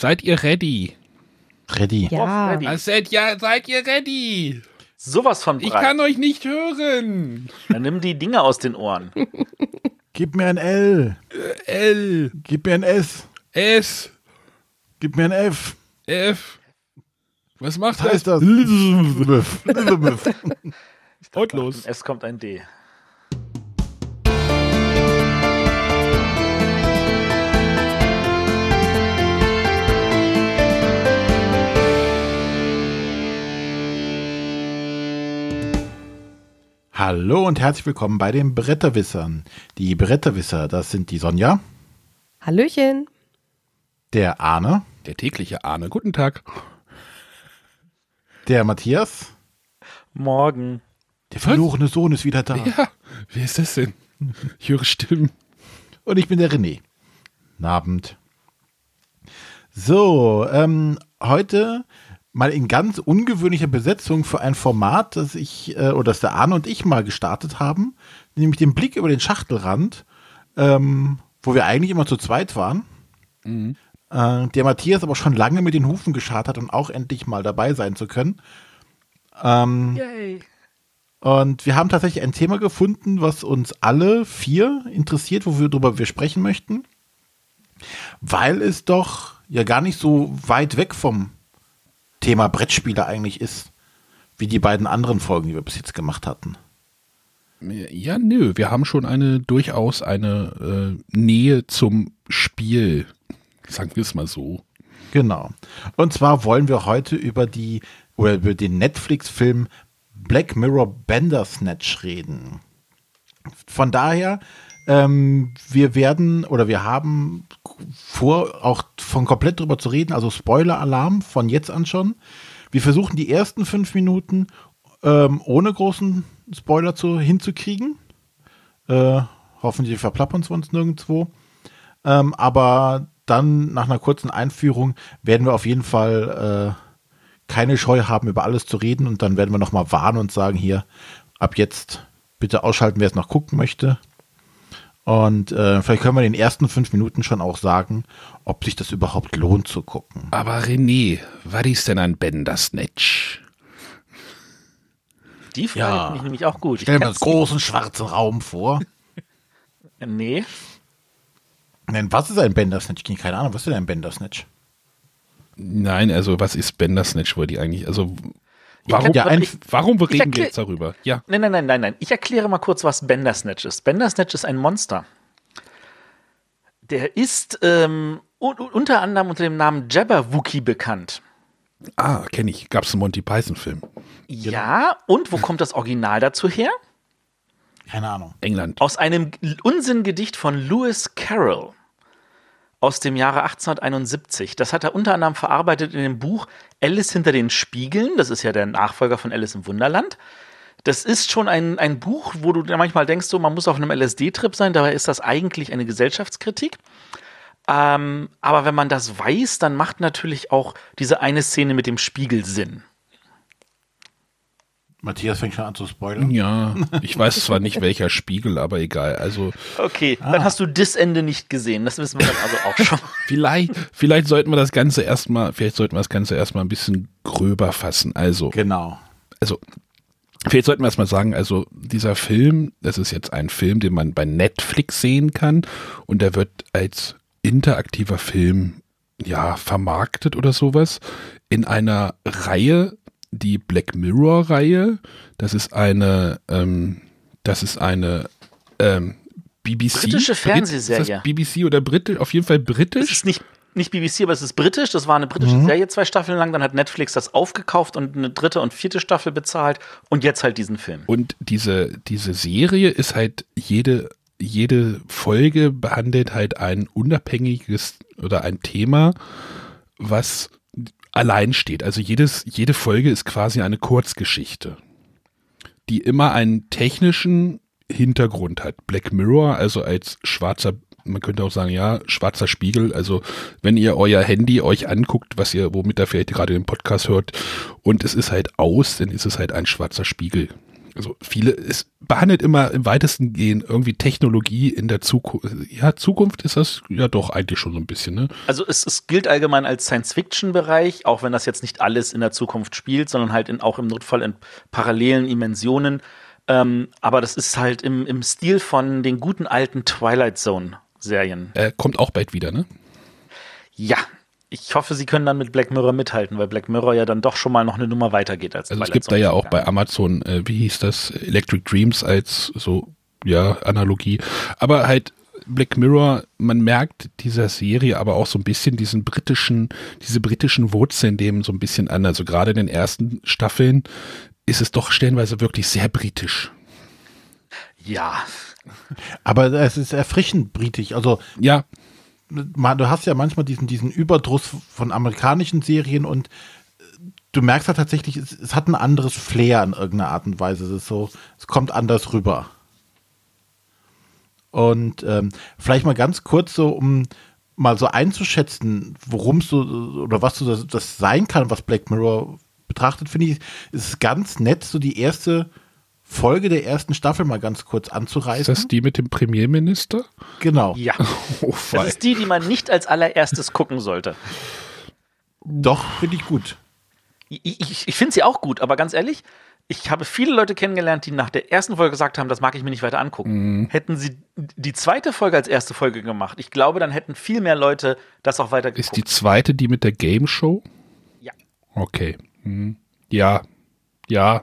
Seid ihr ready? Ready. Ja. Ja. Seid, ja, seid ihr ready? Sowas von Ich breit. kann euch nicht hören. Dann nimm die Dinge aus den Ohren. Gib mir ein L. L, Gib mir ein S. S, Gib mir ein F. F. Was macht Was heißt das? das? Und los. Es kommt ein D. Hallo und herzlich willkommen bei den Bretterwissern. Die Bretterwisser, das sind die Sonja, Hallöchen. der Arne, Der tägliche Ahne. Guten Tag. der Matthias, Morgen. der verlorene Sohn ist wieder da. Ja, wer ist das denn? Ich höre Stimmen. Und ich bin der René. Guten Abend. So, ähm, heute mal in ganz ungewöhnlicher Besetzung für ein Format, das ich, äh, oder das der Arne und ich mal gestartet haben, nämlich den Blick über den Schachtelrand, ähm, wo wir eigentlich immer zu zweit waren. Äh, der Matthias aber schon lange mit den Hufen geschart hat und auch endlich mal dabei sein zu können. Ähm, Yay. und wir haben tatsächlich ein Thema gefunden, was uns alle vier interessiert, worüber wir sprechen möchten. Weil es doch ja gar nicht so weit weg vom Thema Brettspiele eigentlich ist, wie die beiden anderen Folgen, die wir bis jetzt gemacht hatten. Ja, nö, wir haben schon eine durchaus eine äh, Nähe zum Spiel. Sagen wir es mal so. Genau. Und zwar wollen wir heute über die oder über den Netflix-Film Black Mirror Bandersnatch reden. Von daher, ähm, wir werden oder wir haben vor, auch von komplett drüber zu reden, also Spoiler-Alarm von jetzt an schon. Wir versuchen die ersten fünf Minuten ähm, ohne großen Spoiler zu, hinzukriegen. Äh, hoffentlich verplappern wir uns nirgendwo. Ähm, aber dann nach einer kurzen Einführung werden wir auf jeden Fall äh, keine Scheu haben, über alles zu reden. Und dann werden wir nochmal warnen und sagen, hier, ab jetzt bitte ausschalten, wer es noch gucken möchte. Und äh, vielleicht können wir in den ersten fünf Minuten schon auch sagen, ob sich das überhaupt lohnt zu gucken. Aber René, was ist denn ein Bandersnatch? Die Frage Ja. finde ich nämlich auch gut. Ich Stell mir das großen schwarzen Raum vor. nicht. Nee. Nein, was ist ein Bandersnatch? Ich keine Ahnung, was ist denn ein Bandersnatch? Nein, also was ist Bandersnatch, wollte ich eigentlich? Also warum, Ja, ein- ich, warum reden wir jetzt darüber? Ja. nein, nein, nein, nein, nein. Ich erkläre mal kurz, was Bandersnatch ist. Bandersnatch ist ein Monster. Der ist ähm, un unter anderem unter dem Namen Jabberwocky bekannt. Ah, kenne ich. Gab es einen Monty Python-Film. Ja, und wo kommt das Original dazu her? Keine Ahnung. England. Aus einem Unsinngedicht von Lewis Carroll aus dem Jahre 1871. Das hat er unter anderem verarbeitet in dem Buch Alice hinter den Spiegeln. Das ist ja der Nachfolger von Alice im Wunderland. Das ist schon ein, ein Buch, wo du manchmal denkst, so, man muss auf einem LSD-Trip sein. Dabei ist das eigentlich eine Gesellschaftskritik. Ähm, aber wenn man das weiß, dann macht natürlich auch diese eine Szene mit dem Spiegel Sinn. Matthias fängt schon an zu spoilern. Ja, ich weiß zwar nicht welcher Spiegel, aber egal. Also Okay, dann hast du das Ende nicht gesehen. Das wissen wir dann also auch schon. vielleicht, vielleicht sollten wir das Ganze erstmal, vielleicht sollten wir das Ganze erstmal ein bisschen gröber fassen. Also, Genau. also vielleicht sollten wir erstmal sagen, also dieser Film, das ist jetzt ein Film, den man bei Netflix sehen kann und der wird als interaktiver Film ja vermarktet oder sowas in einer Reihe, die Black Mirror Reihe. Das ist eine, ähm, das ist eine ähm, BBC. Britische Brit- Fernsehserie. Das BBC oder britisch? Auf jeden Fall Es britisch. ist nicht, nicht BBC, aber es ist britisch. Das war eine britische Serie, zwei Staffeln lang. Dann hat Netflix das aufgekauft und eine dritte und vierte Staffel bezahlt. Und jetzt halt diesen Film. Und diese, diese Serie ist halt jede, jede Folge behandelt halt ein unabhängiges oder ein Thema, was allein steht. Also jedes, jede Folge ist quasi eine Kurzgeschichte, die immer einen technischen Hintergrund hat. Black Mirror, also als schwarzer, man könnte auch sagen, ja, schwarzer Spiegel. Also wenn ihr euer Handy euch anguckt, was ihr, womit ihr vielleicht gerade den Podcast hört, und es ist halt aus, dann ist es halt ein schwarzer Spiegel also viele, es behandelt immer im weitesten Gehen irgendwie Technologie in der Zukunft. Ja, Zukunft ist das ja doch eigentlich schon so ein bisschen, ne? Also es, es gilt allgemein als Science-Fiction-Bereich, auch wenn das jetzt nicht alles in der Zukunft spielt, sondern halt in, auch im Notfall in parallelen Dimensionen. Ähm, aber das ist halt im, im Stil von den guten alten Twilight Zone-Serien. Äh, kommt auch bald wieder, ne? Ja, ich hoffe, sie können dann mit Black Mirror mithalten, weil Black Mirror ja dann doch schon mal noch eine Nummer weitergeht als Also es gibt da ja auch bei Amazon, äh, wie hieß das, Electric Dreams als so, ja, Analogie. Aber halt Black Mirror, man merkt dieser Serie aber auch so ein bisschen diesen britischen, diese britischen Wurzeln dem so ein bisschen an. Also gerade in den ersten Staffeln ist es doch stellenweise wirklich sehr britisch. Ja. Aber es ist erfrischend britisch. Also ja, du hast ja manchmal diesen, diesen Überdruss von amerikanischen Serien und äh, du merkst ja tatsächlich, es, es, hat ein anderes Flair in irgendeiner Art und Weise. Es ist so, es kommt anders rüber. Und ähm, vielleicht mal ganz kurz so, um mal so einzuschätzen, worum so oder was so das, das, sein kann, was Black Mirror betrachtet, finde ich, ist es ganz nett, so die erste Folge der ersten Staffel mal ganz kurz anzureißen. Ist das die mit dem Premierminister? Genau. Ja. Oh, das ist die, die man nicht als allererstes gucken sollte. Doch, finde ich gut. Ich, ich, ich finde sie auch gut, aber ganz ehrlich, ich habe viele Leute kennengelernt, die nach der ersten Folge gesagt haben, das mag ich mir nicht weiter angucken. Mhm. Hätten sie die zweite Folge als erste Folge gemacht, ich glaube, dann hätten viel mehr Leute das auch weiter geguckt. Ist die zweite die mit der Game Show? Ja. Okay. Mhm. Ja. Ja.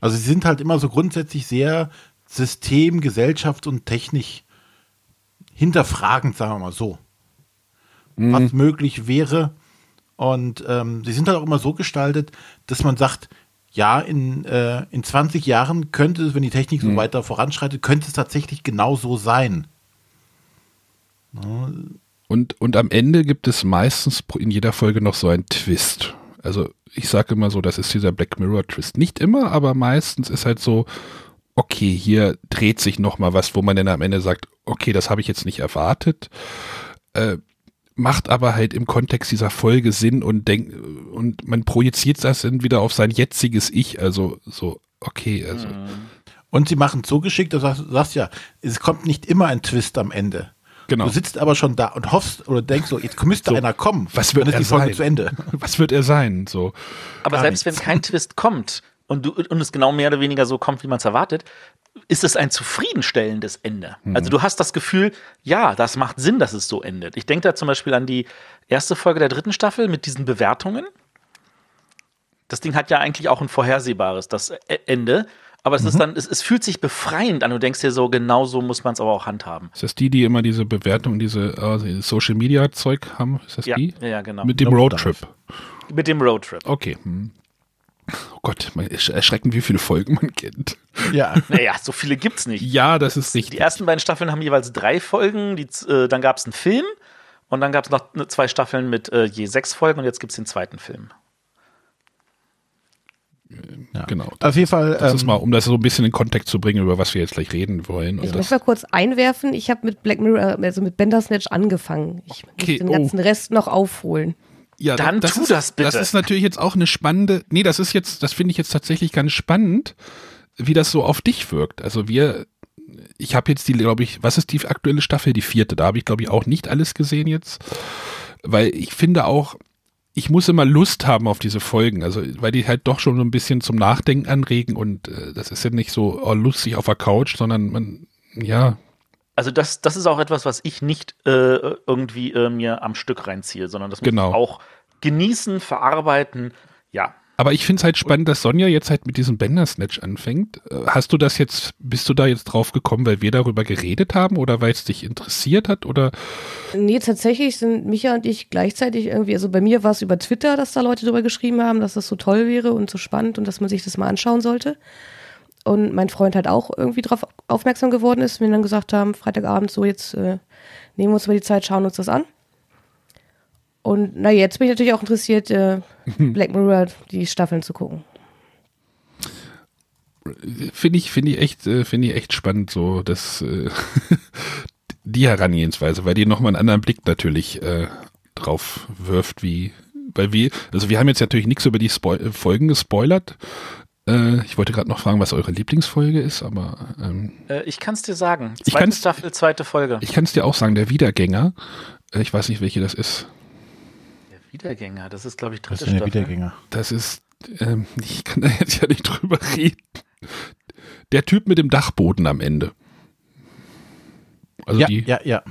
Also sie sind halt immer so grundsätzlich sehr System, Gesellschaft und Technik hinterfragend, sagen wir mal so. Mhm. Was möglich wäre. Und ähm, sie sind halt auch immer so gestaltet, dass man sagt, ja, in, äh, in 20 Jahren könnte es, wenn die Technik mhm. so weiter voranschreitet, könnte es tatsächlich genau so sein. Ja. Und, und am Ende gibt es meistens in jeder Folge noch so einen Twist. Also ich sage immer so, das ist dieser Black Mirror Twist. Nicht immer, aber meistens ist halt so, okay, hier dreht sich noch mal was, wo man dann am Ende sagt, okay, das habe ich jetzt nicht erwartet. Äh, macht aber halt im Kontext dieser Folge Sinn und denkt und man projiziert das dann wieder auf sein jetziges Ich. Also so, okay, also. Und sie machen es so geschickt, du sagst ja, es kommt nicht immer ein Twist am Ende. Genau. Du sitzt aber schon da und hoffst oder denkst so, jetzt müsste so, einer kommen. Was wird er sein? zu Ende. Was wird er sein? So. Aber Gar selbst nichts. wenn kein Twist kommt und, du, und es genau mehr oder weniger so kommt, wie man es erwartet, ist es ein zufriedenstellendes Ende. Mhm. Also du hast das Gefühl, ja, das macht Sinn, dass es so endet. Ich denke da zum Beispiel an die erste Folge der dritten Staffel mit diesen Bewertungen. Das Ding hat ja eigentlich auch ein vorhersehbares das e-, Ende. Aber es mhm. ist dann, es, es, fühlt sich befreiend an. Du denkst dir so, genau so muss man es aber auch handhaben. Ist das die, die immer diese Bewertung, diese uh, Social Media Zeug haben? Ist das ja, die? Ja, genau. Mit dem Roadtrip. Mit dem Roadtrip. Okay. Hm. Oh Gott, erschreckend, wie viele Folgen man kennt. Ja. naja, so viele gibt's nicht. Ja, das ist richtig. Die ersten beiden Staffeln haben jeweils drei Folgen. Die, äh, dann gab es einen Film und dann gab es noch zwei Staffeln mit äh, je sechs Folgen und jetzt gibt es den zweiten Film. Ja. Genau. Auf jeden Fall. Das ähm, ist mal, um das so ein bisschen in Kontext zu bringen, über was wir jetzt gleich reden wollen. Ich möchte mal kurz einwerfen. Ich habe mit Black Mirror, also mit Bandersnatch angefangen. Ich okay, muss den ganzen oh. Rest noch aufholen. Ja, dann das tu ist, das bitte. Das ist natürlich jetzt auch eine spannende. Nee, das ist jetzt, das finde ich jetzt tatsächlich ganz spannend, wie das so auf dich wirkt. Also wir, ich habe jetzt die, glaube ich, was ist die aktuelle Staffel? Die vierte. Da habe ich, glaube ich, auch nicht alles gesehen jetzt. Weil ich finde auch, ich muss immer Lust haben auf diese Folgen, also weil die halt doch schon so ein bisschen zum Nachdenken anregen und äh, das ist ja nicht so oh, lustig auf der Couch, sondern man, ja. Also das, das ist auch etwas, was ich nicht äh, irgendwie äh, mir am Stück reinziehe, sondern das muss genau. ich auch genießen, verarbeiten, ja. Aber ich finde es halt spannend, dass Sonja jetzt halt mit diesem Bender-Snatch anfängt. Äh, hast du das jetzt, bist du da jetzt drauf gekommen, weil wir darüber geredet haben oder weil es dich interessiert hat oder? Nee, tatsächlich sind Micha und ich gleichzeitig irgendwie, also bei mir war es über Twitter, dass da Leute drüber geschrieben haben, dass das so toll wäre und so spannend und dass man sich das mal anschauen sollte. Und mein Freund halt auch irgendwie darauf aufmerksam geworden ist, wir dann gesagt haben, Freitagabend so, jetzt äh, nehmen wir uns mal die Zeit, schauen uns das an. Und na, jetzt bin ich natürlich auch interessiert, äh, Black Mirror, die Staffeln zu gucken. Finde ich, finde ich echt, äh, finde ich echt spannend, so dass äh, die Herangehensweise, weil die nochmal einen anderen Blick natürlich äh, drauf wirft, wie, weil wir, also wir haben jetzt natürlich nichts über die Spo Folgen gespoilert, Äh, ich wollte gerade noch fragen, was eure Lieblingsfolge ist, aber ähm, Äh, ich kann es dir sagen. Ich Zweite kann's- Staffel, zweite Folge. ich kann es dir auch sagen, der Wiedergänger. Ich weiß nicht, welche das ist. Der Wiedergänger, das ist, glaube ich, Das dritte der Staffel. Wiedergänger. Das ist, ähm, ich kann da jetzt ja nicht drüber reden. Der Typ mit dem Dachboden am Ende. Also Ja, die ja, ja.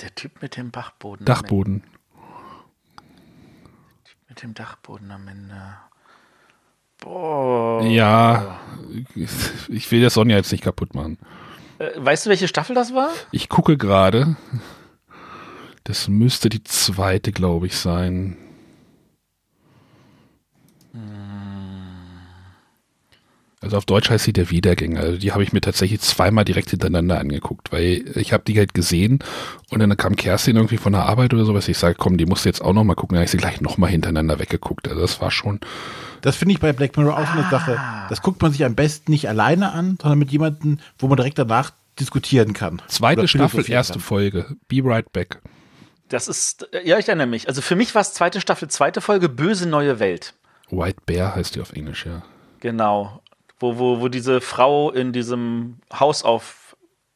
Der Typ mit dem Bachboden. Dachboden. Mit dem Dachboden am Ende. Boah. Ja, ich will das Sonja jetzt nicht kaputt machen. Äh, weißt du, welche Staffel das war? Ich gucke gerade. Das müsste die zweite, glaube ich, sein. Also auf Deutsch heißt sie der Wiedergänger. Also die habe ich mir tatsächlich zweimal direkt hintereinander angeguckt, weil ich habe die halt gesehen und dann kam Kerstin irgendwie von der Arbeit oder sowas. Ich sage, komm, die musst du jetzt auch noch mal gucken. Dann habe ich sie gleich noch mal hintereinander weggeguckt. Also das war schon. Das finde ich bei Black Mirror auch so eine Sache. Das guckt man sich am besten nicht alleine an, sondern mit jemandem, wo man direkt danach diskutieren kann. Zweite Staffel, erste kann. Folge. Be right back. Das ist, äh, ja, ich erinnere mich. Also für mich war es zweite Staffel, zweite Folge, Böse neue Welt. White Bear heißt die auf Englisch, ja. Genau. Wo, wo, wo diese Frau in diesem Haus aufwacht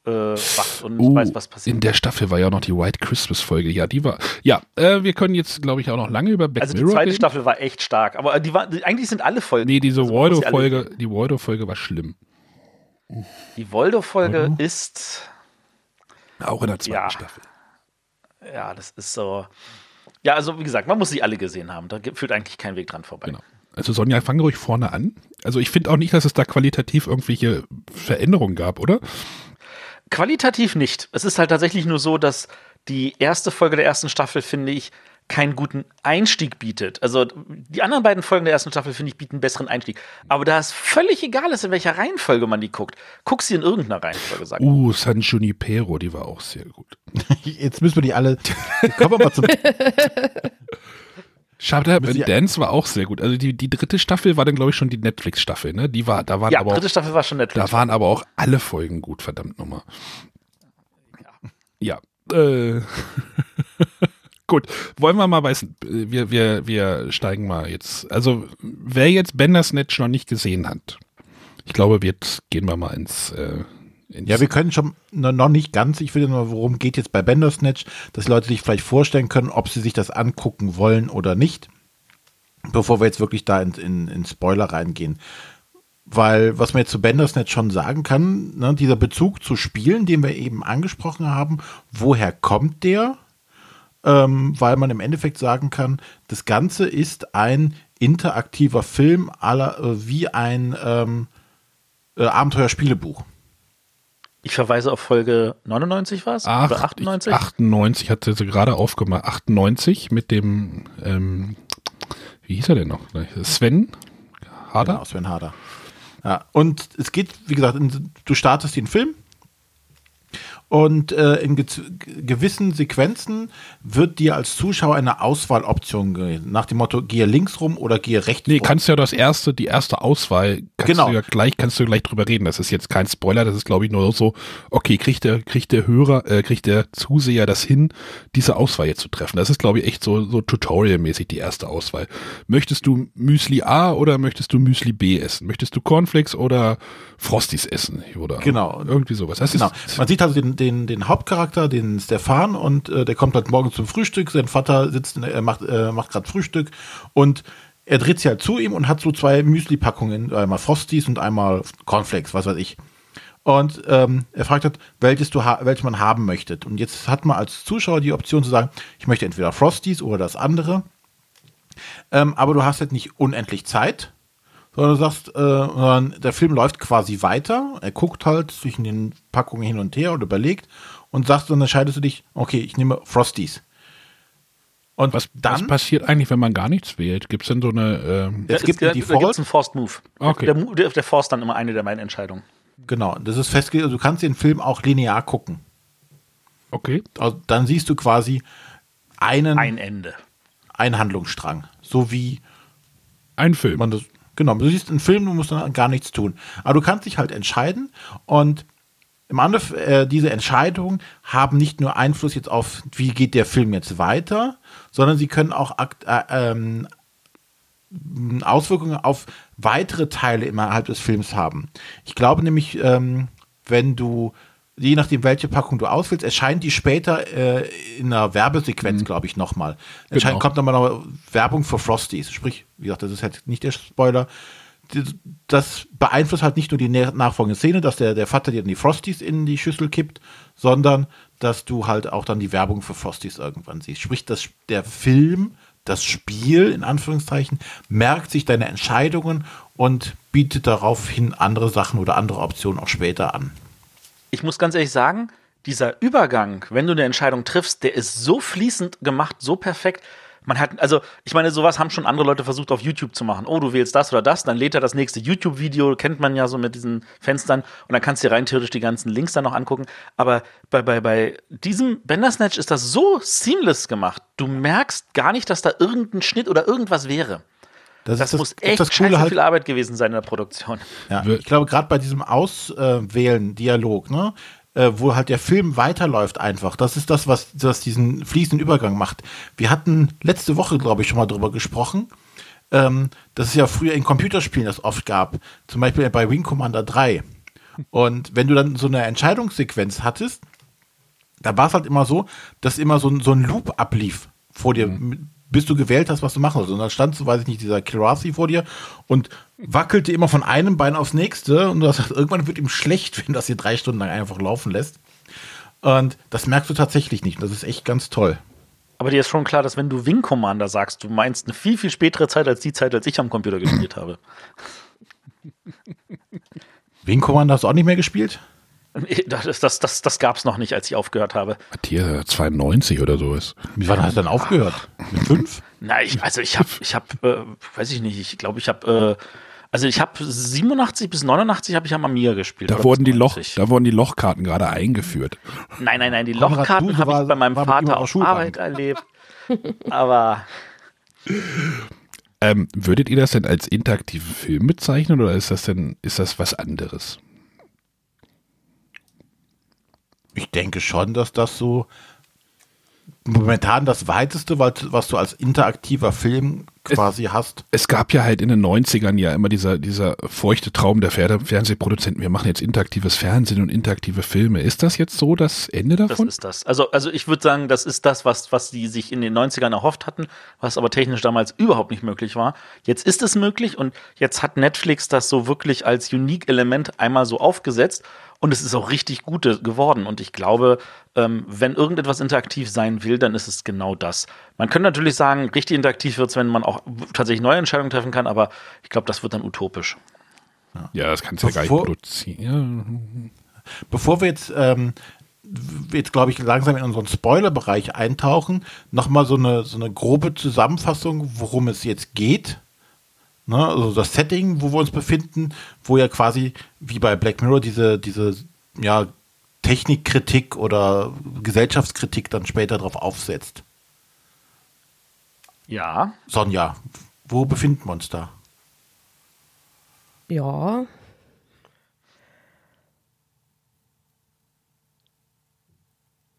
äh, wacht und nicht Uh, weiß, was passiert. in der Staffel war ja auch noch die White Christmas Folge. Ja, die war. Ja, äh, wir können jetzt, glaube ich, auch noch lange über Black Also die Mirror zweite reden. Staffel war echt stark. Aber die war, die, eigentlich sind alle Folgen. Nee, diese Also Waldo-Folge, die Waldo-Folge war schlimm. Die Voldo-Folge Mhm. ist, Auch in der zweiten Ja. Staffel. Ja, das ist so. Ja, also wie gesagt, man muss sie alle gesehen haben. Da führt eigentlich kein Weg dran vorbei. Genau. Also Sonja, fang ruhig vorne an. Also ich finde auch nicht, dass es da qualitativ irgendwelche Veränderungen gab, oder? Qualitativ nicht. Es ist halt tatsächlich nur so, dass die erste Folge der ersten Staffel, finde ich, keinen guten Einstieg bietet. Also die anderen beiden Folgen der ersten Staffel, finde ich, bieten einen besseren Einstieg. Aber da es völlig egal ist, in welcher Reihenfolge man die guckt, guck sie in irgendeiner Reihenfolge, sag ich. Uh, San Junipero, die war auch sehr gut. Jetzt müssen wir die alle. Kommen wir mal zum. And die- Dance war auch sehr gut. Also die, die dritte Staffel war dann, glaube ich, schon die Netflix-Staffel, ne? Die war, da waren Ja, aber auch, dritte Staffel war schon Netflix. da waren aber auch alle Folgen gut, verdammt nochmal. Ja. Äh, gut, wollen wir mal weiß, wir, wir, wir steigen mal jetzt. Also, wer jetzt Bandersnatch noch nicht gesehen hat, ich glaube, jetzt gehen wir mal ins, äh, ins Ja, wir können schon no- noch nicht ganz. Ich will nur, worum geht jetzt bei Bandersnatch, dass Leute sich vielleicht vorstellen können, ob sie sich das angucken wollen oder nicht, bevor wir jetzt wirklich da in, in, in Spoiler reingehen. Weil, was man jetzt zu Bandersnatch schon sagen kann, ne, dieser Bezug zu Spielen, den wir eben angesprochen haben, woher kommt der? Ähm, weil man im Endeffekt sagen kann, das Ganze ist ein interaktiver Film aller, äh, wie ein ähm, äh, Abenteuerspielebuch. Ich verweise auf Folge 99 war es? Oder 98? 98 hatte sie gerade aufgemacht. 98 mit dem, ähm, wie hieß er denn noch? Sven Harder? Genau, Sven Harder. Ja, und es geht, wie gesagt, in, du startest den Film und äh, in ge gewissen Sequenzen wird dir als Zuschauer eine Auswahloption gegeben. Nach dem Motto, gehe links rum oder gehe rechts Nee, rum. kannst ja das erste, die erste Auswahl, kannst Genau. du ja gleich, kannst du gleich drüber reden. Das ist jetzt kein Spoiler, das ist glaube ich nur so, okay, kriegt der, kriegt der Hörer, äh, kriegt der Zuseher das hin, diese Auswahl jetzt zu treffen. Das ist glaube ich echt so, so Tutorial-mäßig die erste Auswahl. Möchtest du Müsli A oder möchtest du Müsli B essen? Möchtest du Cornflakes oder Frosties essen? Oder Genau. irgendwie sowas. Das Genau. ist, Man sieht also den, den, den Hauptcharakter, den Stefan, und äh, der kommt halt morgen zum Frühstück. Sein Vater sitzt, in, macht, äh, macht gerade Frühstück und er dreht sich halt zu ihm und hat so zwei Müsli-Packungen, einmal Frosties und einmal Cornflakes, was weiß ich. Und ähm, er fragt halt, welches, du welches man haben möchte. Und jetzt hat man als Zuschauer die Option zu sagen, ich möchte entweder Frosties oder das andere. Ähm, aber du hast halt nicht unendlich Zeit, sondern du sagst, äh, der Film läuft quasi weiter. Er guckt halt zwischen den Packungen hin und her und überlegt und sagst, dann entscheidest du dich, okay, ich nehme Frosties. Und was, dann, was passiert eigentlich, wenn man gar nichts wählt? Gibt es denn so eine, ähm, es gibt da, einen da Default. gibt's einen Forced Move. Okay. Der, der, der forst dann immer eine der meinen Entscheidungen. genau, das ist festgelegt, also du kannst den Film auch linear gucken. okay, Also dann siehst du quasi einen, Ein Ende. einen Handlungsstrang. So wie ein Film. man das. Genau, du siehst einen Film, du musst dann gar nichts tun. Aber du kannst dich halt entscheiden und im Endeffekt, äh, diese Entscheidungen haben nicht nur Einfluss jetzt auf, wie geht der Film jetzt weiter, sondern sie können auch akt, äh, ähm, Auswirkungen auf weitere Teile innerhalb des Films haben. Ich glaube nämlich, ähm, wenn du, je nachdem, welche Packung du auswählst, erscheint die später äh, in einer Werbesequenz, glaube ich, nochmal. Erscheint, Genau. kommt nochmal noch Werbung für Frosties. Sprich, wie gesagt, das ist halt nicht der Spoiler. Das beeinflusst halt nicht nur die nachfolgende Szene, dass der, der Vater dir dann die Frosties in die Schüssel kippt, sondern dass du halt auch dann die Werbung für Frosties irgendwann siehst. Sprich, dass der Film, das Spiel, in Anführungszeichen, merkt sich deine Entscheidungen und bietet daraufhin andere Sachen oder andere Optionen auch später an. Ich muss ganz ehrlich sagen, dieser Übergang, wenn du eine Entscheidung triffst, der ist so fließend gemacht, so perfekt. Man hat, also, ich meine, sowas haben schon andere Leute versucht auf YouTube zu machen. Oh, du wählst das oder das, dann lädt er das nächste YouTube-Video, kennt man ja so mit diesen Fenstern, und dann kannst du dir rein theoretisch die ganzen Links dann noch angucken. Aber bei, bei, bei diesem Bandersnatch ist das so seamless gemacht. Du merkst gar nicht, dass da irgendein Schnitt oder irgendwas wäre. Das, ist muss echt das Coole halt, viel Arbeit gewesen sein in der Produktion. Ja, ich glaube, gerade bei diesem Auswählen-Dialog, ne, äh, wo halt der Film weiterläuft einfach, das ist das, was, was diesen fließenden Übergang macht. Wir hatten letzte Woche, glaube ich, schon mal drüber gesprochen, ähm, dass es ja früher in Computerspielen das oft gab. Zum Beispiel bei Wing Commander 3. Und wenn du dann so eine Entscheidungssequenz hattest, da war es halt immer so, dass immer so ein, so ein Loop ablief vor dir, bis du gewählt hast, was du machen sollst. Und dann stand so, weiß ich nicht, dieser Kilrathi vor dir und wackelte immer von einem Bein aufs nächste und du hast gesagt, irgendwann wird ihm schlecht, wenn das hier drei Stunden lang einfach laufen lässt. Und das merkst du tatsächlich nicht. Und das ist echt ganz toll. Aber dir ist schon klar, dass wenn du Wing Commander sagst, du meinst eine viel, viel spätere Zeit als die Zeit, als ich am Computer gespielt habe. Wing Commander hast du auch nicht mehr gespielt? Das, das, das, das gab es noch nicht, als ich aufgehört habe. Hat hier 92 oder so ist. Wie wann hast du dann aufgehört? Mit fünf? Na, ich, also ich habe, ich habe, äh, weiß ich nicht, ich glaube, ich habe, äh, also ich habe 87 bis 89 habe ich am Amiga gespielt. Da wurden, die Loch, 90. da wurden die Lochkarten gerade eingeführt. Nein, nein, nein, die Konrad Lochkarten habe ich bei meinem Vater auf auf Schulbank. Arbeit erlebt. Aber Ähm, würdet ihr das denn als interaktiven Film bezeichnen oder ist das denn, ist das was anderes? Ich denke schon, dass das so momentan das weiteste, was was du als interaktiver Film quasi hast. Es gab ja halt in den 90ern ja immer dieser, dieser feuchte Traum der Fer- Fernsehproduzenten, wir machen jetzt interaktives Fernsehen und interaktive Filme. Ist das jetzt so das Ende das davon? ist das. Also, also ich würde sagen, das ist das, was, was die sich in den 90ern erhofft hatten, was aber technisch damals überhaupt nicht möglich war. Jetzt ist es möglich und jetzt hat Netflix das so wirklich als Unique-Element einmal so aufgesetzt und es ist auch richtig gut geworden. Und ich glaube, ähm, wenn irgendetwas interaktiv sein will, dann ist es genau das. Man könnte natürlich sagen, richtig interaktiv wird es, wenn man auch tatsächlich neue Entscheidungen treffen kann, aber ich glaube, das wird dann utopisch. ja, das kannst du ja gar nicht Bevor- produzieren. Bevor wir jetzt, ähm, jetzt glaube ich, langsam in unseren Spoiler-Bereich eintauchen, nochmal so eine, so eine grobe Zusammenfassung, worum es jetzt geht. Ne? Also das Setting, wo wir uns befinden, wo ja quasi wie bei Black Mirror diese, diese ja, Technikkritik oder Gesellschaftskritik dann später drauf aufsetzt. Ja. Sonja, wo befinden wir uns da? Ja.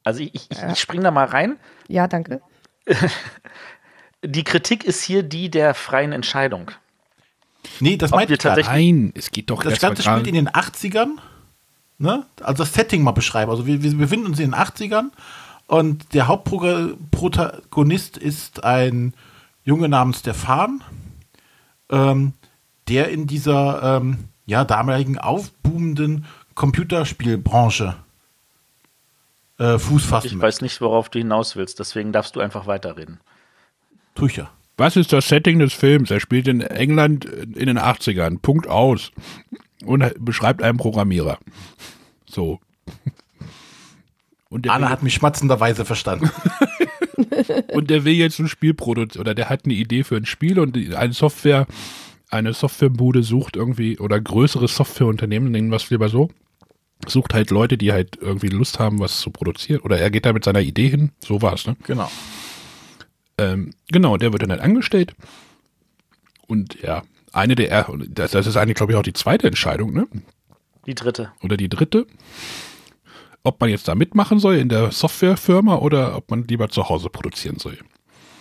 Also ich, ich, ich springe da mal rein. Ja, danke. Die Kritik ist hier die der freien Entscheidung. Nee, das gar nicht. tatsächlich- Nein, es geht doch Das Ganze spielt in den 80ern. Ne? Also das Setting mal beschreiben. Also wir, wir befinden uns in den 80ern und der Hauptprotagonist ist ein Junge namens Stefan, ähm, der in dieser ähm, ja, damaligen aufboomenden Computerspielbranche äh, Fuß fassen Ich möchte. weiß nicht, worauf du hinaus willst, deswegen darfst du einfach weiterreden. Tue ich ja. Was ist das Setting des Films? Er spielt in England in den 80ern. Punkt aus. Und beschreibt einen Programmierer. So. Und Anna hat mich schmatzenderweise verstanden. und der will jetzt ein Spiel produzieren. Oder der hat eine Idee für ein Spiel und eine Software, eine Softwarebude sucht irgendwie, oder größere Softwareunternehmen, nennen wir es lieber so, sucht halt Leute, die halt irgendwie Lust haben, was zu produzieren. Oder er geht da mit seiner Idee hin. So war es, ne? genau. Ähm, genau, der wird dann halt angestellt. Und ja, eine der, das, das ist eigentlich, glaube ich, auch die zweite Entscheidung, ne? Die dritte. Oder die dritte. Ob man jetzt da mitmachen soll in der Softwarefirma oder ob man lieber zu Hause produzieren soll.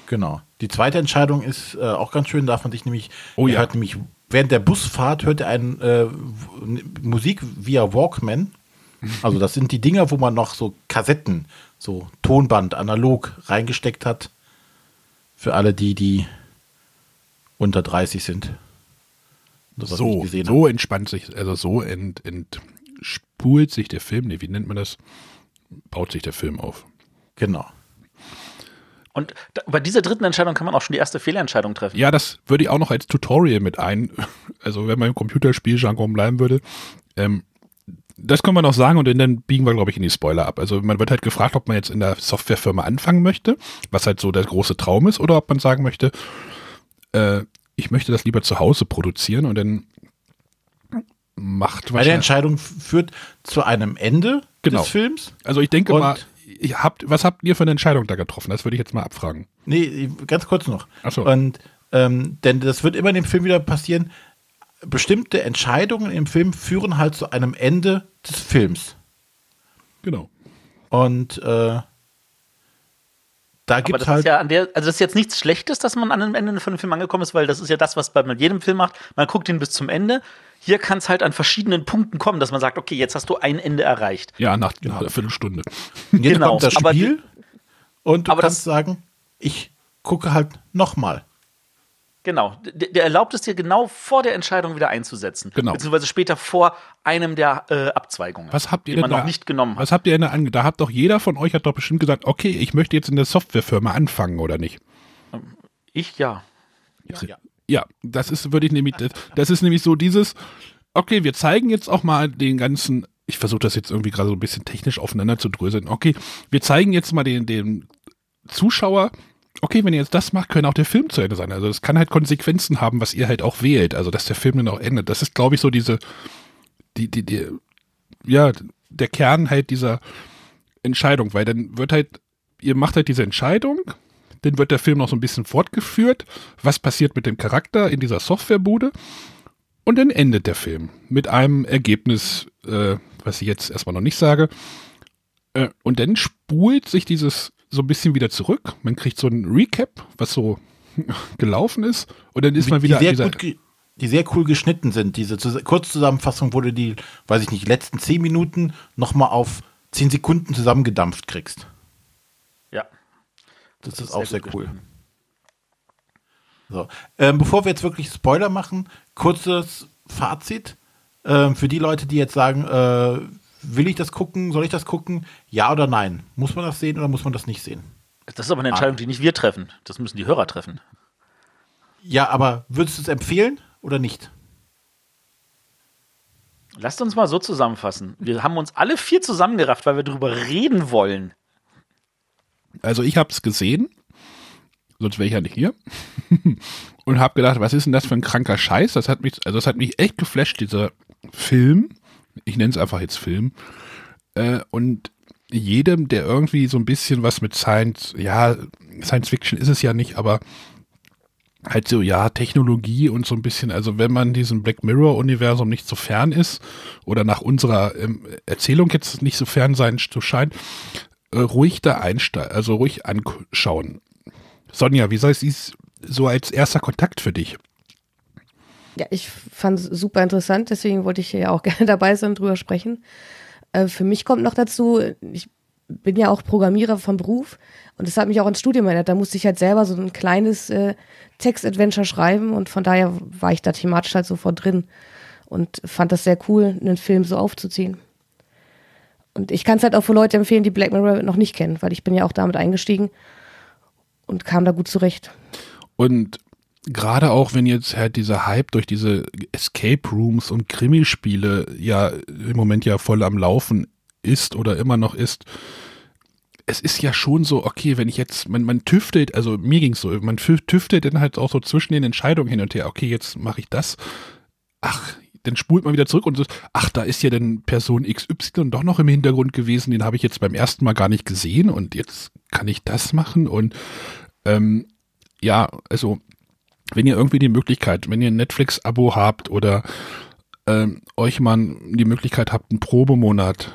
Genau. Die zweite Entscheidung ist äh, auch ganz schön, darf man sich nämlich, Oh ja. hört nämlich während der Busfahrt hört er ein, äh, Musik via Walkman. Also das sind die Dinger, wo man noch so Kassetten, so Tonband, analog reingesteckt hat. Für alle die, die unter 30 sind. Das, So, so entspannt sich, also so ent, entspult sich der Film, nee, wie nennt man das? Baut sich der Film auf. Genau. Und da, bei dieser dritten Entscheidung kann man auch schon die erste Fehlentscheidung treffen. Ja, das würde ich auch noch als Tutorial mit ein, also wenn man im Computerspieljargon bleiben würde. Ähm, das können wir noch sagen und dann biegen wir, glaube ich, in die Spoiler ab. Also man wird halt gefragt, ob man jetzt in der Softwarefirma anfangen möchte, was halt so der große Traum ist, oder ob man sagen möchte, äh, ich möchte das lieber zu Hause produzieren und dann macht Eine wahrscheinlich. Entscheidung führt zu einem Ende Genau. des Films. Also ich denke Und- mal, habt, was habt ihr für eine Entscheidung da getroffen? Das würde ich jetzt mal abfragen. Nee, ganz kurz noch. Ach so. Und ähm, denn das wird immer in dem Film wieder passieren. Bestimmte Entscheidungen im Film führen halt zu einem Ende des Films. Genau. Und äh, da Aber gibt das halt ist ja an der, also das ist jetzt nichts Schlechtes, dass man an dem Ende von dem Film angekommen ist, weil das ist ja das, was man bei jedem Film macht. Man guckt ihn bis zum Ende. Hier kann es halt an verschiedenen Punkten kommen, dass man sagt, okay, jetzt hast du ein Ende erreicht. Ja, nach, nach einer Viertelstunde. jetzt genau, kommt das aber Spiel und du aber kannst das- sagen, ich gucke halt nochmal. Genau. Der, der erlaubt es dir genau vor der Entscheidung wieder einzusetzen. Genau. Beziehungsweise später vor einem der äh, Abzweigungen. Was habt ihr denn man da, noch nicht genommen hat. Was habt ihr denn da ange Da hat doch jeder von euch hat doch bestimmt gesagt, okay, ich möchte jetzt in der Softwarefirma anfangen oder nicht? Ich ja. Ja. Ja, das ist, würde ich nämlich, das, das ist nämlich so dieses, okay, wir zeigen jetzt auch mal den ganzen, ich versuche das jetzt irgendwie gerade so ein bisschen technisch aufeinander zu dröseln. Okay, wir zeigen jetzt mal den, den Zuschauer, okay, wenn ihr jetzt das macht, kann auch der Film zu Ende sein. Also das kann halt Konsequenzen haben, was ihr halt auch wählt. Also dass der Film dann auch endet. Das ist, glaube ich, so diese, die, die, die, ja, der Kern halt dieser Entscheidung, weil dann wird halt, ihr macht halt diese Entscheidung, dann wird der Film noch so ein bisschen fortgeführt, was passiert mit dem Charakter in dieser Softwarebude und dann endet der Film mit einem Ergebnis, äh, was ich jetzt erstmal noch nicht sage. Äh, und dann spult sich dieses so ein bisschen wieder zurück. Man kriegt so ein Recap, was so gelaufen ist und dann ist man wieder sehr dieser, gut ge- die sehr cool geschnitten sind. Diese Zus- Kurzzusammenfassung, wo du die, weiß ich nicht, letzten zehn Minuten nochmal auf zehn Sekunden zusammengedampft kriegst. Ja. Das, ist ist auch sehr cool. So. Ähm, bevor wir jetzt wirklich Spoiler machen, kurzes Fazit. Ähm, für die Leute, die jetzt sagen, äh, will ich das gucken, soll ich das gucken? Ja oder nein? Muss man das sehen oder muss man das nicht sehen? Das ist aber eine Entscheidung, die nicht wir treffen. Das müssen die Hörer treffen. Ja, aber würdest du es empfehlen oder nicht? Lasst uns mal so zusammenfassen. Wir haben uns alle vier zusammengerafft, weil wir darüber reden wollen. Also ich habe es gesehen, sonst wäre ich ja nicht hier. und habe gedacht, was ist denn das für ein kranker Scheiß? Das hat mich, also das hat mich echt geflasht, dieser Film. Ich nenne es einfach jetzt Film. Äh, und jedem, der irgendwie so ein bisschen was mit Science, ja, Science Fiction ist es ja nicht, aber halt so, ja, Technologie und so ein bisschen, also wenn man diesem Black Mirror-Universum nicht so fern ist oder nach unserer ähm, Erzählung jetzt nicht so fern sein zu scheint, äh, ruhig da einsteigen, also ruhig anschauen. Sonja, wie soll es so als erster Kontakt für dich? Ja, ich fand es super interessant, deswegen wollte ich ja auch gerne dabei sein und drüber sprechen. Äh, für mich kommt noch dazu, ich bin ja auch Programmierer vom Beruf und das hat mich auch ins Studium erinnert. Da musste ich halt selber so ein kleines äh, Text-Adventure schreiben und von daher war ich da thematisch halt sofort drin und fand das sehr cool, einen Film so aufzuziehen. Und ich kann es halt auch für Leute empfehlen, die Black Mirror noch nicht kennen, weil ich bin ja auch damit eingestiegen und kam da gut zurecht. Und gerade auch, wenn jetzt halt dieser Hype durch diese Escape Rooms und Krimispiele ja im Moment ja voll am Laufen ist oder immer noch ist, es ist ja schon so, okay, wenn ich jetzt, man, man tüftelt, also mir ging's so, man tü- tüftelt dann halt auch so zwischen den Entscheidungen hin und her, okay, jetzt mache ich das, ach, dann spult man wieder zurück und so, ach, da ist ja dann Person XY doch noch im Hintergrund gewesen, den habe ich jetzt beim ersten Mal gar nicht gesehen und jetzt kann ich das machen und ähm, ja, also wenn ihr irgendwie die Möglichkeit, wenn ihr ein Netflix-Abo habt oder ähm, euch mal die Möglichkeit habt, einen Probemonat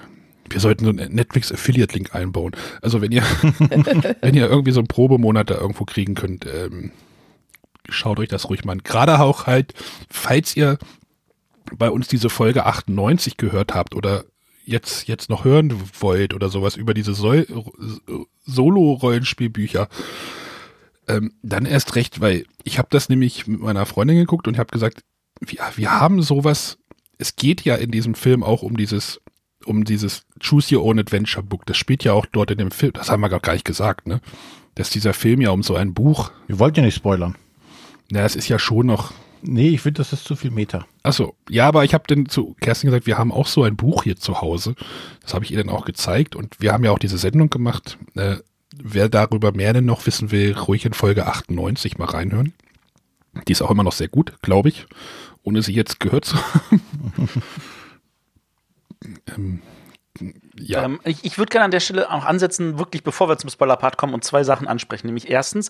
Wir sollten so einen Netflix-Affiliate-Link einbauen. Also wenn ihr, wenn ihr irgendwie so einen Probemonat da irgendwo kriegen könnt, ähm, schaut euch das ruhig mal an. Gerade auch halt, falls ihr bei uns diese Folge 98 gehört habt oder jetzt, jetzt noch hören wollt oder sowas über diese Sol Solo-Rollenspielbücher, ähm, dann erst recht, weil ich habe das nämlich mit meiner Freundin geguckt und ich habe gesagt, wir, wir haben sowas, es geht ja in diesem Film auch um dieses um dieses Choose Your Own Adventure Book. Das spielt ja auch dort in dem Film. Das haben wir gar nicht gesagt, ne? Dass dieser Film ja um so ein Buch. Wir wollten ja nicht spoilern. Na, es ist ja schon noch. Nee, ich finde, das ist zu viel Meter. Achso, ja, aber ich habe dann zu Kerstin gesagt, wir haben auch so ein Buch hier zu Hause. Das habe ich ihr dann auch gezeigt und wir haben ja auch diese Sendung gemacht. Äh, wer darüber mehr denn noch wissen will, ruhig in Folge 98 mal reinhören. Die ist auch immer noch sehr gut, glaube ich, ohne sie jetzt gehört zu haben. ähm, ja. Ähm, ich, ich würde gerne an der Stelle auch ansetzen, wirklich bevor wir zum Spoiler-Part kommen und zwei Sachen ansprechen. Nämlich erstens,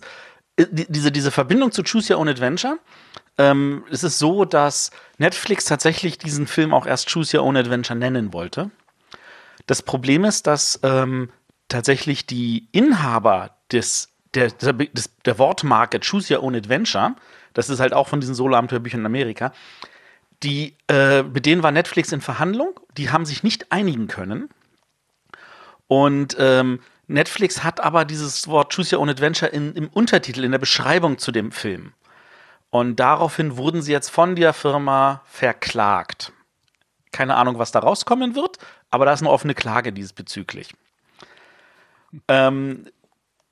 äh, diese, diese Verbindung zu Choose Your Own Adventure. Ähm, es ist so, dass Netflix tatsächlich diesen Film auch erst Choose Your Own Adventure nennen wollte. Das Problem ist, dass ähm, tatsächlich die Inhaber des, der, des, der Wortmarke Choose Your Own Adventure, das ist halt auch von diesen Solo-Abenteuerbüchern in Amerika, die, äh, mit denen war Netflix in Verhandlung, die haben sich nicht einigen können. Und ähm, Netflix hat aber dieses Wort Choose Your Own Adventure in, im Untertitel, in der Beschreibung zu dem Film. Und daraufhin wurden sie jetzt von der Firma verklagt. Keine Ahnung, was da rauskommen wird, aber da ist eine offene Klage diesbezüglich. Ähm,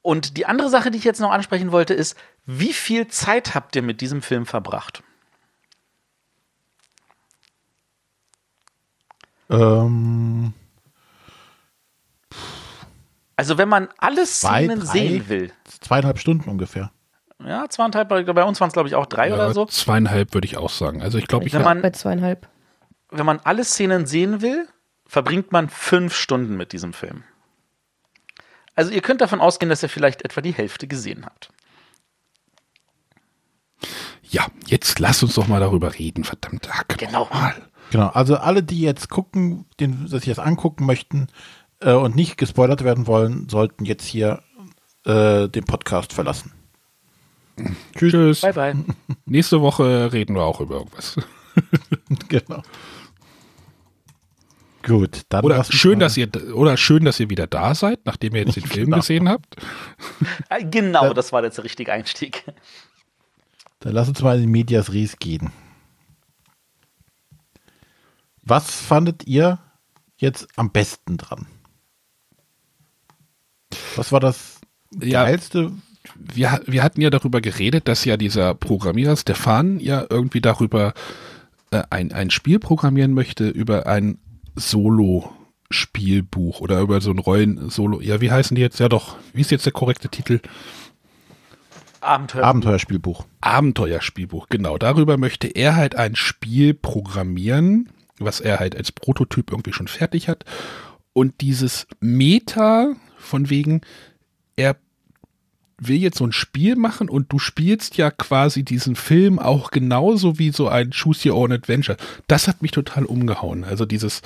und die andere Sache, die ich jetzt noch ansprechen wollte, ist, wie viel Zeit habt ihr mit diesem Film verbracht? Ähm, also wenn man alle Szenen drei, sehen will. Zweieinhalb Stunden ungefähr. Ja, zweieinhalb, bei uns waren es glaube ich auch drei ja, oder so. Zweieinhalb würde ich auch sagen. Also ich glaube, ich wenn man bei zweieinhalb. Wenn man alle Szenen sehen will, verbringt man fünf Stunden mit diesem Film. Also ihr könnt davon ausgehen, dass ihr vielleicht etwa die Hälfte gesehen habt. Ja, jetzt lasst uns doch mal darüber reden, verdammt. Genau. Mal. Genau, also alle, die jetzt gucken, den, sich das angucken möchten äh, und nicht gespoilert werden wollen, sollten jetzt hier äh, den Podcast verlassen. Tschüss. Bye, bye. Nächste Woche reden wir auch über irgendwas. genau. Gut, dann oder schön, dass ihr oder schön, dass ihr wieder da seid, nachdem ihr jetzt den Film genau. gesehen habt. Äh, genau, das war jetzt der richtige Einstieg. Dann lass uns mal in die Medias Res gehen. Was fandet ihr jetzt am besten dran? Was war das ja, geilste? Wir, wir hatten ja darüber geredet, dass ja dieser Programmierer Stefan ja irgendwie darüber äh, ein, ein Spiel programmieren möchte über ein Solo-Spielbuch oder über so ein Rollen-Solo. Ja, wie heißen die jetzt? Ja doch, wie ist jetzt der korrekte Titel? Abenteuer Abenteuerspielbuch. Abenteuerspielbuch, genau. Darüber möchte er halt ein Spiel programmieren, was er halt als Prototyp irgendwie schon fertig hat. Und dieses Meta von wegen, er will jetzt so ein Spiel machen und du spielst ja quasi diesen Film auch genauso wie so ein Choose Your Own Adventure. Das hat mich total umgehauen. Also dieses,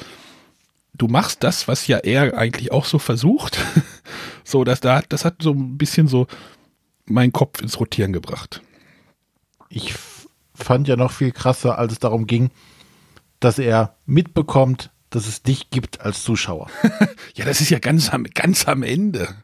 du machst das, was ja er eigentlich auch so versucht. so, dass da, das hat so ein bisschen so meinen Kopf ins Rotieren gebracht. Ich fand ja noch viel krasser, als es darum ging, dass er mitbekommt, dass es dich gibt als Zuschauer. ja, das ist ja ganz am, ganz am Ende.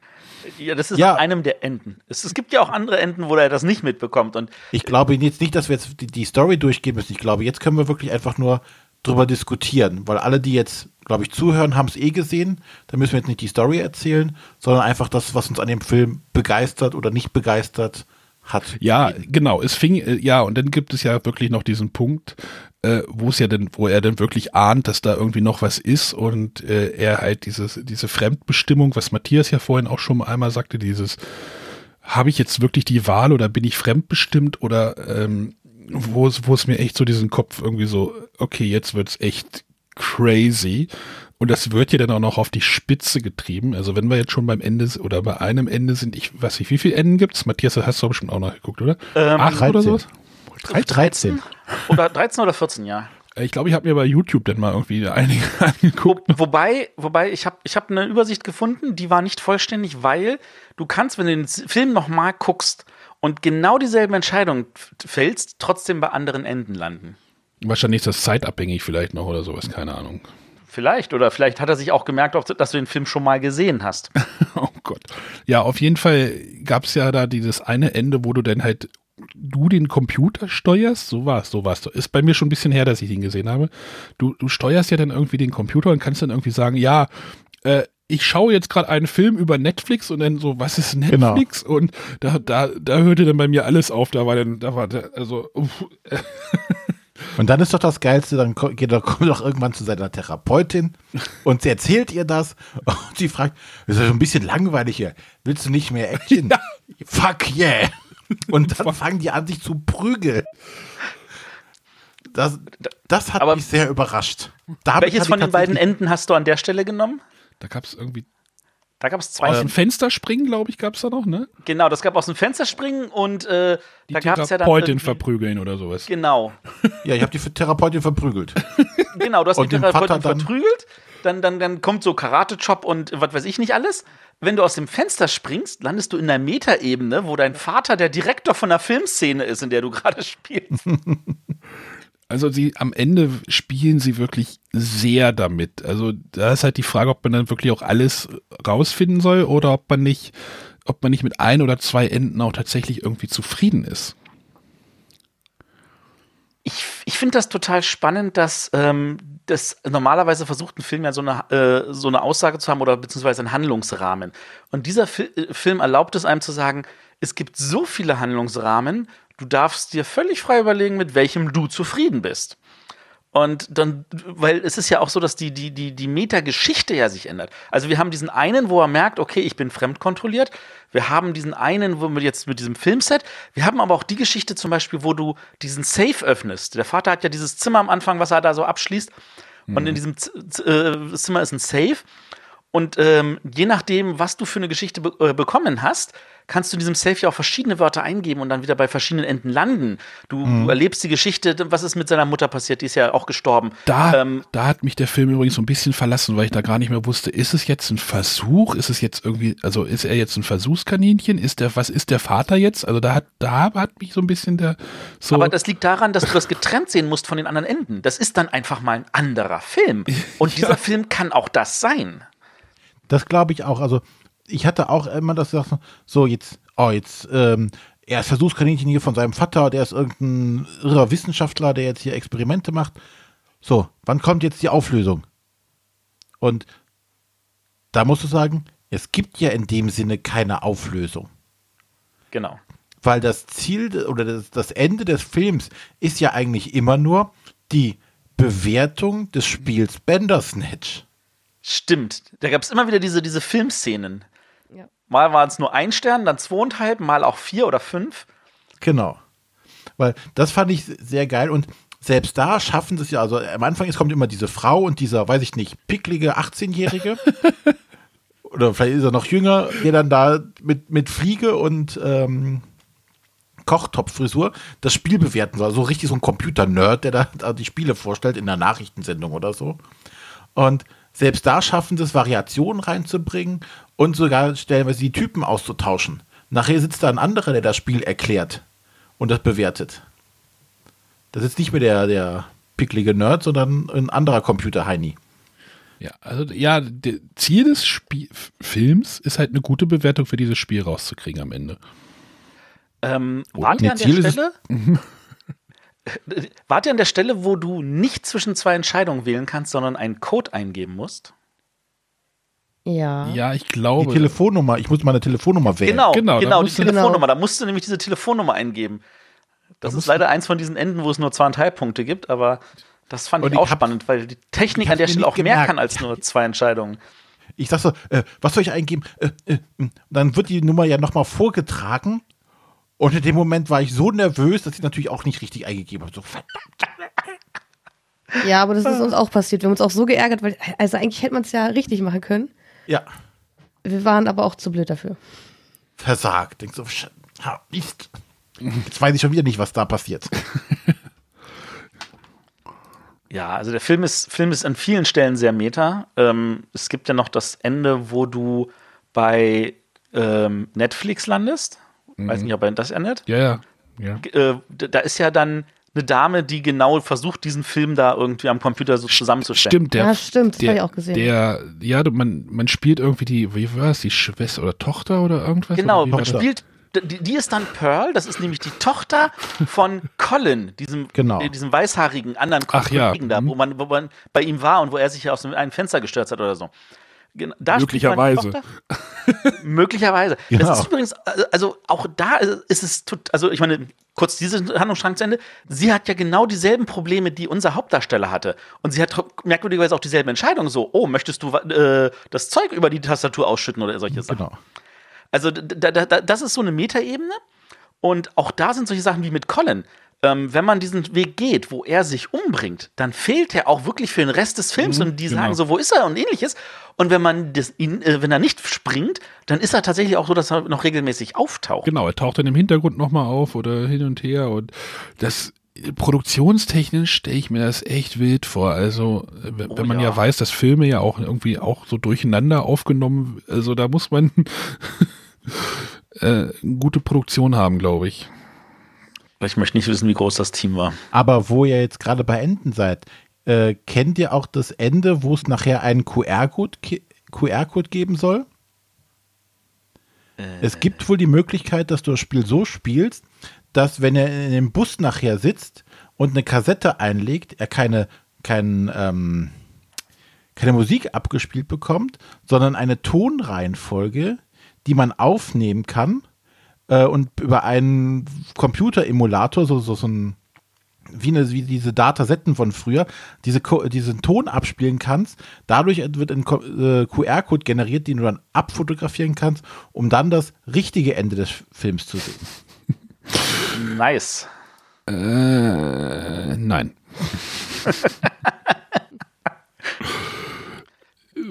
Ja, das ist ja. einem der Enden. Es, es, gibt ja auch andere Enden, wo er das nicht mitbekommt. Und ich glaube jetzt nicht, dass wir jetzt die, die Story durchgehen müssen. Ich glaube, jetzt können wir wirklich einfach nur drüber diskutieren, weil alle, die jetzt, glaube ich, zuhören, haben es eh gesehen. Da müssen wir jetzt nicht die Story erzählen, sondern einfach das, was uns an dem Film begeistert oder nicht begeistert hat. Ja, genau. Es fing, äh, ja, und dann gibt es ja wirklich noch diesen Punkt, äh, wo es ja denn, wo er dann wirklich ahnt, dass da irgendwie noch was ist und äh, er halt dieses, diese Fremdbestimmung, was Matthias ja vorhin auch schon einmal sagte, dieses, habe ich jetzt wirklich die Wahl oder bin ich fremdbestimmt oder ähm, wo es, wo es mir echt so diesen Kopf irgendwie so, okay, jetzt wird's echt crazy. Und das wird ja dann auch noch auf die Spitze getrieben. Also wenn wir jetzt schon beim Ende oder bei einem Ende sind, ich weiß nicht, wie viele Enden gibt's? Matthias, das hast du bestimmt auch noch geguckt, oder? Ähm, Acht 13. oder so? 13. Oder 13 oder 14, ja. Ich glaube, ich habe mir bei YouTube dann mal irgendwie einige Wo, angeguckt. wobei, wobei ich habe ich hab eine Übersicht gefunden, die war nicht vollständig, weil du kannst, wenn du den Film nochmal guckst und genau dieselben Entscheidungen fällst, trotzdem bei anderen Enden landen. Wahrscheinlich ist das zeitabhängig vielleicht noch oder sowas, keine Ahnung. Vielleicht. Oder vielleicht hat er sich auch gemerkt, dass du den Film schon mal gesehen hast. Oh Gott. Ja, auf jeden Fall gab es ja da dieses eine Ende, wo du dann halt du den Computer steuerst. So war es, so war es. Ist bei mir schon ein bisschen her, dass ich ihn gesehen habe. Du, du steuerst ja dann irgendwie den Computer und kannst dann irgendwie sagen, ja, äh, ich schaue jetzt gerade einen Film über Netflix und dann so, was ist Netflix? Und da, da, da hörte dann bei mir alles auf. Da war dann, da war der, also, uff, Und dann ist doch das Geilste, dann ko- geht er kommt doch irgendwann zu seiner Therapeutin und sie erzählt ihr das und sie fragt, das ist ja schon ein bisschen langweilig hier. Willst du nicht mehr Action? Fuck yeah. Und dann fangen die an, sich zu prügeln. Das, das hat Aber- mich sehr überrascht. Damit Welches von den beiden Enden hast du an der Stelle genommen? da gab es irgendwie Da gab es aus zwei. dem Fenster springen, glaube ich, gab es da noch, ne? genau, das gab aus dem Fenster springen und äh, Die da gab es ja dann. Therapeutin verprügeln oder sowas. Genau. Ja, ich habe die Therapeutin verprügelt. Genau, du hast Und die den Therapeutin Vater dann- verprügelt, dann, dann, dann kommt so Karate-Chop und was weiß ich nicht alles. Wenn du aus dem Fenster springst, landest du in der Metaebene, wo dein Vater der Direktor von der Filmszene ist, in der du gerade spielst. Also sie am Ende spielen sie wirklich sehr damit. Also da ist halt die Frage, ob man dann wirklich auch alles rausfinden soll oder ob man nicht, ob man nicht mit ein oder zwei Enden auch tatsächlich irgendwie zufrieden ist. Ich, ich finde das total spannend, dass ähm, das normalerweise versucht ein Film ja so eine, äh, so eine Aussage zu haben oder beziehungsweise einen Handlungsrahmen. Und dieser Fi äh, Film erlaubt es einem zu sagen, es gibt so viele Handlungsrahmen, du darfst dir völlig frei überlegen, mit welchem du zufrieden bist. Und dann, weil es ist ja auch so, dass die, die, die, die Metageschichte ja sich ändert. Also wir haben diesen einen, wo er merkt, okay, ich bin fremdkontrolliert. Wir haben diesen einen, wo wir jetzt mit diesem Filmset. Wir haben aber auch die Geschichte zum Beispiel, wo du diesen Safe öffnest. Der Vater hat ja dieses Zimmer am Anfang, was er da so abschließt. Und in diesem Z Z äh, Zimmer ist ein Safe. Und ähm, je nachdem, was du für eine Geschichte be äh, bekommen hast, kannst du in diesem Safe ja auch verschiedene Wörter eingeben und dann wieder bei verschiedenen Enden landen. Du, du erlebst die Geschichte, was ist mit seiner Mutter passiert, die ist ja auch gestorben. Da, Ähm, da hat mich der Film übrigens so ein bisschen verlassen, weil ich da gar nicht mehr wusste, ist es jetzt ein Versuch? Ist es jetzt irgendwie, also ist er jetzt ein Versuchskaninchen? Ist der, was ist der Vater jetzt? Also da hat, da hat mich so ein bisschen der, so. Aber das liegt daran, dass du das getrennt sehen musst von den anderen Enden. Das ist dann einfach mal ein anderer Film. Und dieser Film kann auch das sein. Das glaube ich auch. Also ich hatte auch immer das gesagt, so jetzt, oh jetzt, ähm, er ist Versuchskaninchen hier von seinem Vater, der ist irgendein irrer Wissenschaftler, der jetzt hier Experimente macht. So, wann kommt jetzt die Auflösung? Und da musst du sagen, es gibt ja in dem Sinne keine Auflösung. Genau. Weil das Ziel de- oder das, das Ende des Films ist ja eigentlich immer nur die Bewertung des Spiels Bandersnatch. Stimmt. Da gab es immer wieder diese, diese Filmszenen. Ja. Mal waren es nur ein Stern, dann zweieinhalb, mal auch vier oder fünf. Genau. Weil das fand ich sehr geil und selbst da schaffen sie es ja, also am Anfang es kommt immer diese Frau und dieser, weiß ich nicht, picklige 18-Jährige. Oder vielleicht ist er noch jünger, der dann da mit, mit Fliege und ähm, Kochtopffrisur das Spiel bewerten soll. So richtig so ein Computer-Nerd, der da, da die Spiele vorstellt in der Nachrichtensendung oder so. Und selbst da schaffen sie es, Variationen reinzubringen und sogar stellenweise die Typen auszutauschen. Nachher sitzt da ein anderer, der das Spiel erklärt und das bewertet. Das ist nicht mehr der, der picklige Nerd, sondern ein anderer Computer-Heini. ja, also ja, der Ziel des Spiel Films ist halt eine gute Bewertung für dieses Spiel rauszukriegen am Ende. Ähm, wart nee, ihr an der Ziel Stelle? wart ihr an der Stelle, wo du nicht zwischen zwei Entscheidungen wählen kannst, sondern einen Code eingeben musst? Ja. Ja, ich Die glaube. Telefonnummer, ich muss meine Telefonnummer wählen. Genau, Genau, genau, da die Telefonnummer. Da musst du nämlich diese Telefonnummer eingeben. Das ist musst leider eins von diesen Enden, wo es nur zweieinhalb Punkte gibt, aber das fand ich ich auch hab- spannend, weil die Technik an der Stelle auch nicht mehr gemerkt. kann als nur zwei Entscheidungen. Ich sag so, äh, was soll ich eingeben? Äh, äh, dann wird die Nummer ja nochmal vorgetragen. Und in dem Moment war ich so nervös, dass ich natürlich auch nicht richtig eingegeben habe. So, verdammt. ja, aber das ist uns auch passiert. Wir haben uns auch so geärgert, weil, also eigentlich hätte man es ja richtig machen können. ja, Wir waren aber auch zu blöd dafür. versagt. Denkst so, sch- ha, Mist. Jetzt weiß ich schon wieder nicht, was da passiert. Ja, also der Film ist, Film ist an vielen Stellen sehr meta. Ähm, es gibt ja noch das Ende, wo du bei ähm, Netflix landest. Weiß nicht, ob er das endet. Ja, ja. ja. Äh, da ist ja dann eine Dame, die genau versucht, diesen Film da irgendwie am Computer so zusammenzustellen. Stimmt, der, Ja, stimmt, das der, hab ich auch gesehen. Der, ja, man, man spielt irgendwie die, wie war es, die Schwester oder Tochter oder irgendwas? Genau, oder man spielt. Die, die ist dann Pearl, das ist nämlich die Tochter von Colin, diesem, Genau. äh, diesem weißhaarigen anderen Ach ja, Kollegen da, mhm. wo man, wo man bei ihm war und wo er sich ja aus dem einen Fenster gestürzt hat oder so. Genau, Möglicherweise. Möglicherweise. Genau. Das ist übrigens, äh, also auch da ist es, also ich meine, kurz diesen Handlungsschrank zu Ende. Sie hat ja genau dieselben Probleme, die unser Hauptdarsteller hatte. Und sie hat merkwürdigerweise auch dieselben Entscheidungen. So, oh, möchtest du äh, das Zeug über die Tastatur ausschütten oder solche Sachen? Genau. Also da, da, da, das ist so eine Metaebene. Und auch da sind solche Sachen wie mit Colin. Ähm, wenn man diesen Weg geht, wo er sich umbringt, dann fehlt er auch wirklich für den Rest des Films und die genau. sagen so, wo ist er und ähnliches. Und wenn man das, ihn, äh, wenn er nicht springt, dann ist er tatsächlich auch so, dass er noch regelmäßig auftaucht. Genau, er taucht dann im Hintergrund nochmal auf oder hin und her und das produktionstechnisch stelle ich mir das echt wild vor. Also, wenn Oh wenn man ja. ja. weiß, dass Filme ja auch irgendwie auch so durcheinander aufgenommen, also da muss man äh, eine gute Produktion haben, glaube ich. Ich möchte nicht wissen, wie groß das Team war. Aber wo ihr jetzt gerade bei Enden seid, äh, kennt ihr auch das Ende, wo es nachher einen QR-Code QR-Code geben soll? Es gibt wohl die Möglichkeit, dass du das Spiel so spielst, dass wenn er in dem Bus nachher sitzt und eine Kassette einlegt, er keine, kein, ähm, keine Musik abgespielt bekommt, sondern eine Tonreihenfolge, die man aufnehmen kann äh, und über einen Computeremulator, so, so, so ein wie, eine, wie diese Datasetten von früher, diese, diesen Ton abspielen kannst. Dadurch wird ein äh, QR-Code generiert, den du dann abfotografieren kannst, um dann das richtige Ende des Films zu sehen. Nice. Äh, nein.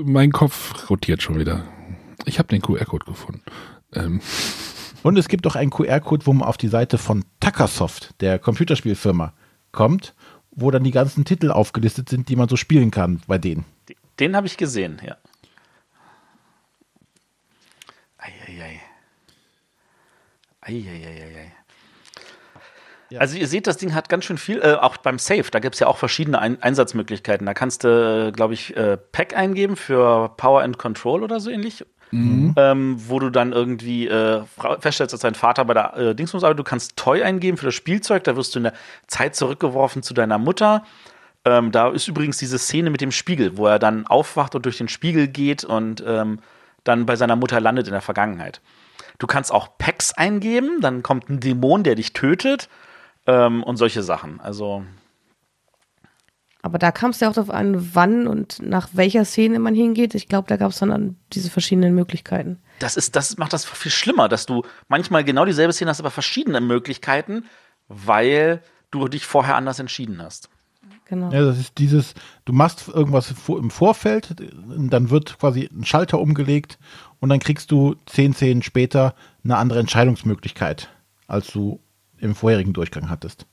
mein Kopf rotiert schon wieder. Ich habe den QR-Code gefunden. Ähm, Und es gibt auch einen QR-Code, wo man auf die Seite von Takasoft, der Computerspielfirma, kommt, wo dann die ganzen Titel aufgelistet sind, die man so spielen kann bei denen. Den habe ich gesehen, ja. Eieiei. Eieiei. Ja. Also ihr seht, das Ding hat ganz schön viel, äh, auch beim Safe, da gibt es ja auch verschiedene Ein Einsatzmöglichkeiten. Da kannst du, glaube ich, äh, Pack eingeben für Power and Control oder so ähnlich. Ähm, wo du dann irgendwie äh, feststellst, dass dein Vater bei der äh, Dingsbums arbeitet. Du kannst Toy eingeben für das Spielzeug, da wirst du in der Zeit zurückgeworfen zu deiner Mutter. Ähm, da ist übrigens diese Szene mit dem Spiegel, wo er dann aufwacht und durch den Spiegel geht und ähm, dann bei seiner Mutter landet in der Vergangenheit. Du kannst auch Packs eingeben, dann kommt ein Dämon, der dich tötet ähm, und solche Sachen. Also Aber da kam es ja auch darauf an, wann und nach welcher Szene man hingeht. Ich glaube, da gab es dann an diese verschiedenen Möglichkeiten. das ist, das macht das viel schlimmer, dass du manchmal genau dieselbe Szene hast, aber verschiedene Möglichkeiten, weil du dich vorher anders entschieden hast. Genau. Ja, das ist dieses, du machst irgendwas im Vorfeld, dann wird quasi ein Schalter umgelegt und dann kriegst du zehn Szenen später eine andere Entscheidungsmöglichkeit, als du im vorherigen Durchgang hattest.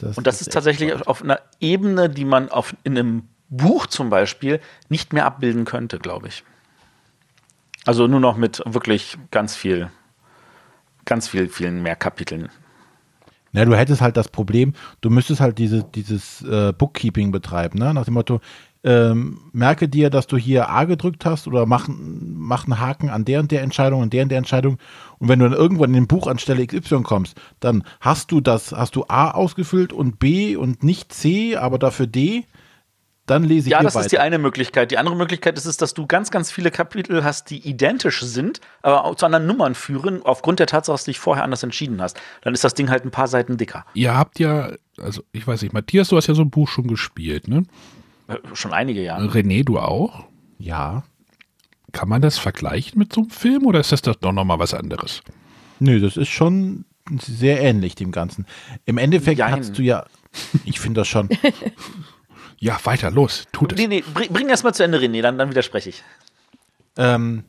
Und das ist echt tatsächlich spannend. auf einer Ebene, die man auf, in einem Buch zum Beispiel nicht mehr abbilden könnte, glaube ich. Also nur noch mit wirklich ganz viel, ganz viel, vielen mehr Kapiteln. Ja, du hättest halt das Problem, du müsstest halt diese, dieses äh, Bookkeeping betreiben, ne? nach dem Motto, ähm, merke dir, dass du hier A gedrückt hast oder mach, mach einen Haken an der und der Entscheidung und der und der Entscheidung. Und wenn du dann irgendwann in dem Buch an Stelle XY kommst, dann hast du das, hast du A ausgefüllt und B und nicht C, aber dafür D, dann lese ich Ja, hier das weiter. ist die eine Möglichkeit. Die andere Möglichkeit ist es, dass du ganz, ganz viele Kapitel hast, die identisch sind, aber auch zu anderen Nummern führen, aufgrund der Tatsache, dass du dich vorher anders entschieden hast. Dann ist das Ding halt ein paar Seiten dicker. ihr habt ja, also ich weiß nicht, Matthias, du hast ja so ein Buch schon gespielt, ne? Äh, Schon einige Jahre. René, du auch? ja. Kann man das vergleichen mit so einem Film oder ist das doch nochmal was anderes? Nö, das ist schon sehr ähnlich dem Ganzen. Im Endeffekt Jein. hast du ja, ich finde das schon, Ja, weiter, los, tut es. Nee, nee, bring, bring erst mal zu Ende, René, dann, dann widerspreche ich. ähm,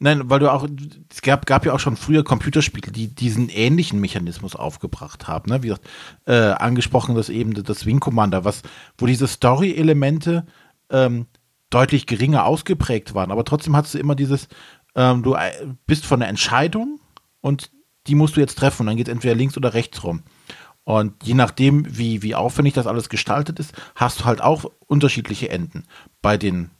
Nein, weil du auch, es gab, gab ja auch schon früher Computerspiele, die diesen ähnlichen Mechanismus aufgebracht haben. Ne? Wie gesagt, äh, angesprochen das eben das Wing Commander, was, wo diese Story-Elemente ähm, deutlich geringer ausgeprägt waren. Aber trotzdem hattest du immer dieses, ähm, du äh, bist von der Entscheidung und die musst du jetzt treffen. Und dann geht es entweder links oder rechts rum. Und je nachdem, wie, wie aufwendig das alles gestaltet ist, hast du halt auch unterschiedliche Enden. Bei den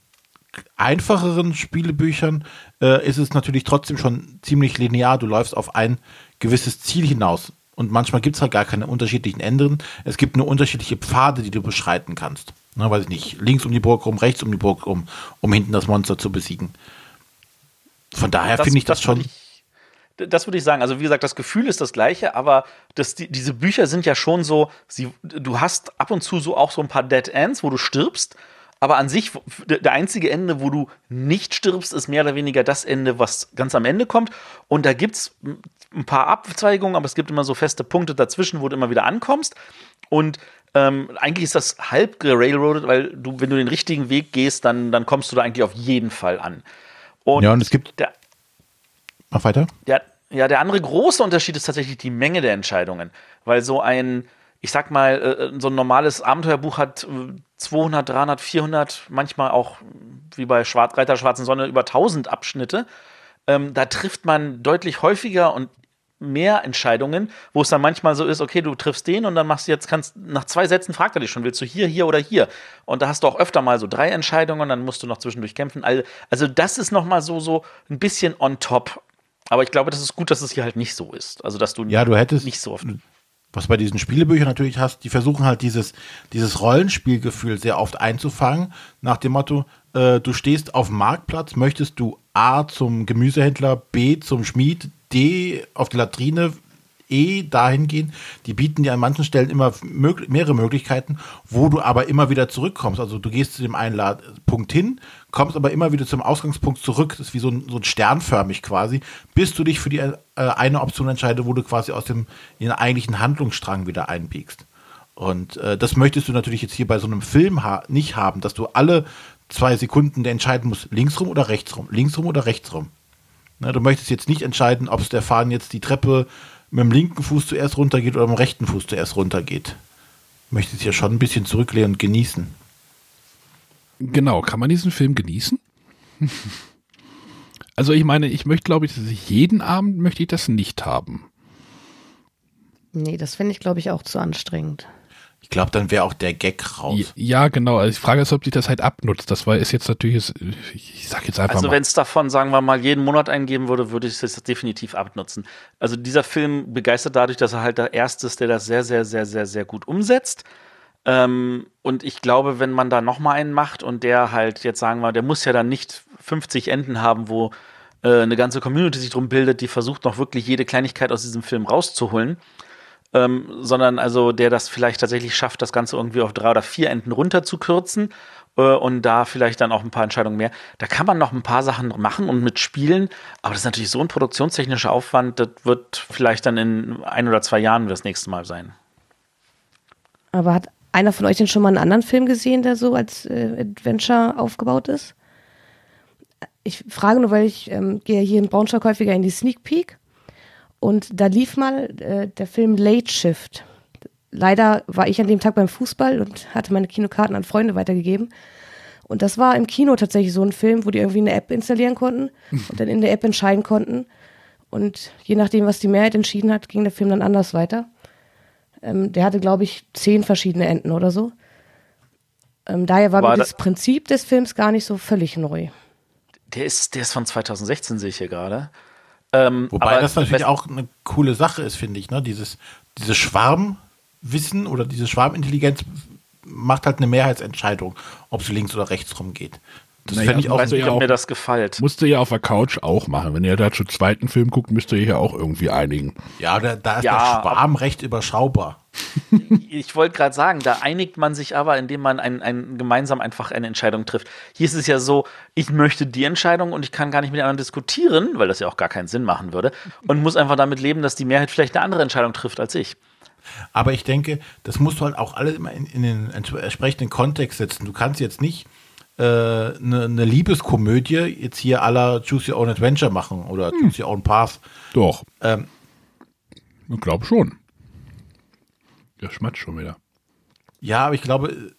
einfacheren Spielebüchern äh, ist es natürlich trotzdem schon ziemlich linear. Du läufst auf ein gewisses Ziel hinaus. Und manchmal gibt es halt gar keine unterschiedlichen Enden. Es gibt nur unterschiedliche Pfade, die du beschreiten kannst. Na, weiß ich nicht, links um die Burg rum, rechts um die Burg rum, um hinten das Monster zu besiegen. Von daher finde ich das, das schon. Ich, das würde ich sagen. Also, wie gesagt, das Gefühl ist das gleiche, aber das, die, diese Bücher sind ja schon so, sie, du hast ab und zu so auch so ein paar Dead Ends, wo du stirbst aber an sich, der einzige Ende, wo du nicht stirbst, ist mehr oder weniger das Ende, was ganz am Ende kommt. Und da gibt es ein paar Abzweigungen, aber es gibt immer so feste Punkte dazwischen, wo du immer wieder ankommst. Und ähm, eigentlich ist das halb gerailroadet, weil du, wenn du den richtigen Weg gehst, dann, dann kommst du da eigentlich auf jeden Fall an. Und ja, und es gibt. Der, Mach weiter. Der, ja, der andere große Unterschied ist tatsächlich die Menge der Entscheidungen. Weil so ein, ich sag mal, äh, so ein normales Abenteuerbuch hat 200, 300, 400, manchmal auch wie bei Schwarz, Reiter Schwarzen Sonne über 1000 Abschnitte. Ähm, da trifft man deutlich häufiger und mehr Entscheidungen, wo es dann manchmal so ist, okay, du triffst den und dann machst du jetzt, kannst, nach zwei Sätzen fragt er dich schon, willst du hier, hier oder hier? Und da hast du auch öfter mal so drei Entscheidungen, dann musst du noch zwischendurch kämpfen. Also das ist noch mal so, so ein bisschen on top. Aber ich glaube, das ist gut, dass es hier halt nicht so ist. Also, dass du, ja, du hättest, nicht so oft was bei diesen Spielebüchern natürlich hast, die versuchen halt dieses, dieses Rollenspielgefühl sehr oft einzufangen, nach dem Motto, äh, du stehst auf dem Marktplatz, möchtest du A zum Gemüsehändler, B zum Schmied, D auf die Latrine, eh dahin gehen. Die bieten dir an manchen Stellen immer mehrere Möglichkeiten, wo du aber immer wieder zurückkommst. Also du gehst zu dem einen Punkt hin, kommst aber immer wieder zum Ausgangspunkt zurück. Das ist wie so ein, so ein sternförmig quasi, bis du dich für die äh, eine Option entscheidest, wo du quasi aus dem den eigentlichen Handlungsstrang wieder einbiegst. Und äh, das möchtest du natürlich jetzt hier bei so einem Film ha nicht haben, dass du alle zwei Sekunden entscheiden musst, links rum oder rechts rum, links rum oder rechts rum. Na, du möchtest jetzt nicht entscheiden, ob der Fahnen jetzt die Treppe mit dem linken Fuß zuerst runtergeht oder mit dem rechten Fuß zuerst runtergeht. Möchte es ja schon ein bisschen zurücklehnen und genießen. Genau, kann man diesen Film genießen? also ich meine, ich möchte, glaube ich, jeden Abend möchte ich das nicht haben. Nee, das finde ich, glaube ich, auch zu anstrengend. Ich glaube, dann wäre auch der Gag raus. Ja, genau. Also die Frage ist, ob sich das halt abnutzt. Das war ist jetzt natürlich, ich sag jetzt einfach also. Also wenn es davon, sagen wir mal, jeden Monat eingeben würde, würde ich es definitiv abnutzen. Also dieser Film begeistert dadurch, dass er halt der Erste ist, der das sehr, sehr, sehr, sehr, sehr gut umsetzt. Ähm, und ich glaube, wenn man da noch mal einen macht und der halt jetzt sagen wir, der muss ja dann nicht 50 Enden haben, wo äh, eine ganze Community sich drum bildet, die versucht noch wirklich jede Kleinigkeit aus diesem Film rauszuholen ähm, sondern also der das vielleicht tatsächlich schafft, das Ganze irgendwie auf drei oder vier Enden runterzukürzen äh, und da vielleicht dann auch ein paar Entscheidungen mehr. Da kann man noch ein paar Sachen machen und mitspielen, aber das ist natürlich so ein produktionstechnischer Aufwand, das wird vielleicht dann in ein oder zwei Jahren das nächste Mal sein. Aber hat einer von euch denn schon mal einen anderen Film gesehen, der so als äh, Adventure aufgebaut ist? Ich frage nur, weil ich ähm, gehe hier in Braunschweig häufiger in die Sneak Peek und da lief mal äh, der Film Late Shift. Leider war ich an dem Tag beim Fußball und hatte meine Kinokarten an Freunde weitergegeben. Und das war im Kino tatsächlich so ein Film, wo die irgendwie eine App installieren konnten und dann in der App entscheiden konnten. Und je nachdem, was die Mehrheit entschieden hat, ging der Film dann anders weiter. Ähm, der hatte, glaube ich, zehn verschiedene Enden oder so. Ähm, daher war, war mir das Prinzip des Films gar nicht so völlig neu. Der ist, der ist von 2016, sehe ich hier gerade. Ähm, Wobei das natürlich auch eine coole Sache ist, finde ich. Ne? Dieses, dieses Schwarmwissen oder diese Schwarmintelligenz macht halt eine Mehrheitsentscheidung, ob sie links oder rechts rumgeht. Das naja, fände ich auch, weiß nicht, ob mir das gefällt. Musst du ja auf der Couch auch machen. Wenn ihr da zu zweiten Film guckt, müsst ihr ja auch irgendwie einigen. Ja, da, da ist ja, der Schwarm recht überschaubar. ich wollte gerade sagen, da einigt man sich aber, indem man ein, ein, gemeinsam einfach eine Entscheidung trifft. Hier ist es ja so, ich möchte die Entscheidung und ich kann gar nicht mit anderen diskutieren, weil das ja auch gar keinen Sinn machen würde, und muss einfach damit leben, dass die Mehrheit vielleicht eine andere Entscheidung trifft als ich. Aber ich denke, das musst du halt auch alle immer in, in den entsprechenden Kontext setzen. Du kannst jetzt nicht eine, eine Liebeskomödie jetzt hier aller Choose Your Own Adventure machen oder hm. Choose Your Own Path. Doch. Ähm, ich glaube schon. Der schmatzt schon wieder. Ja, aber ich glaube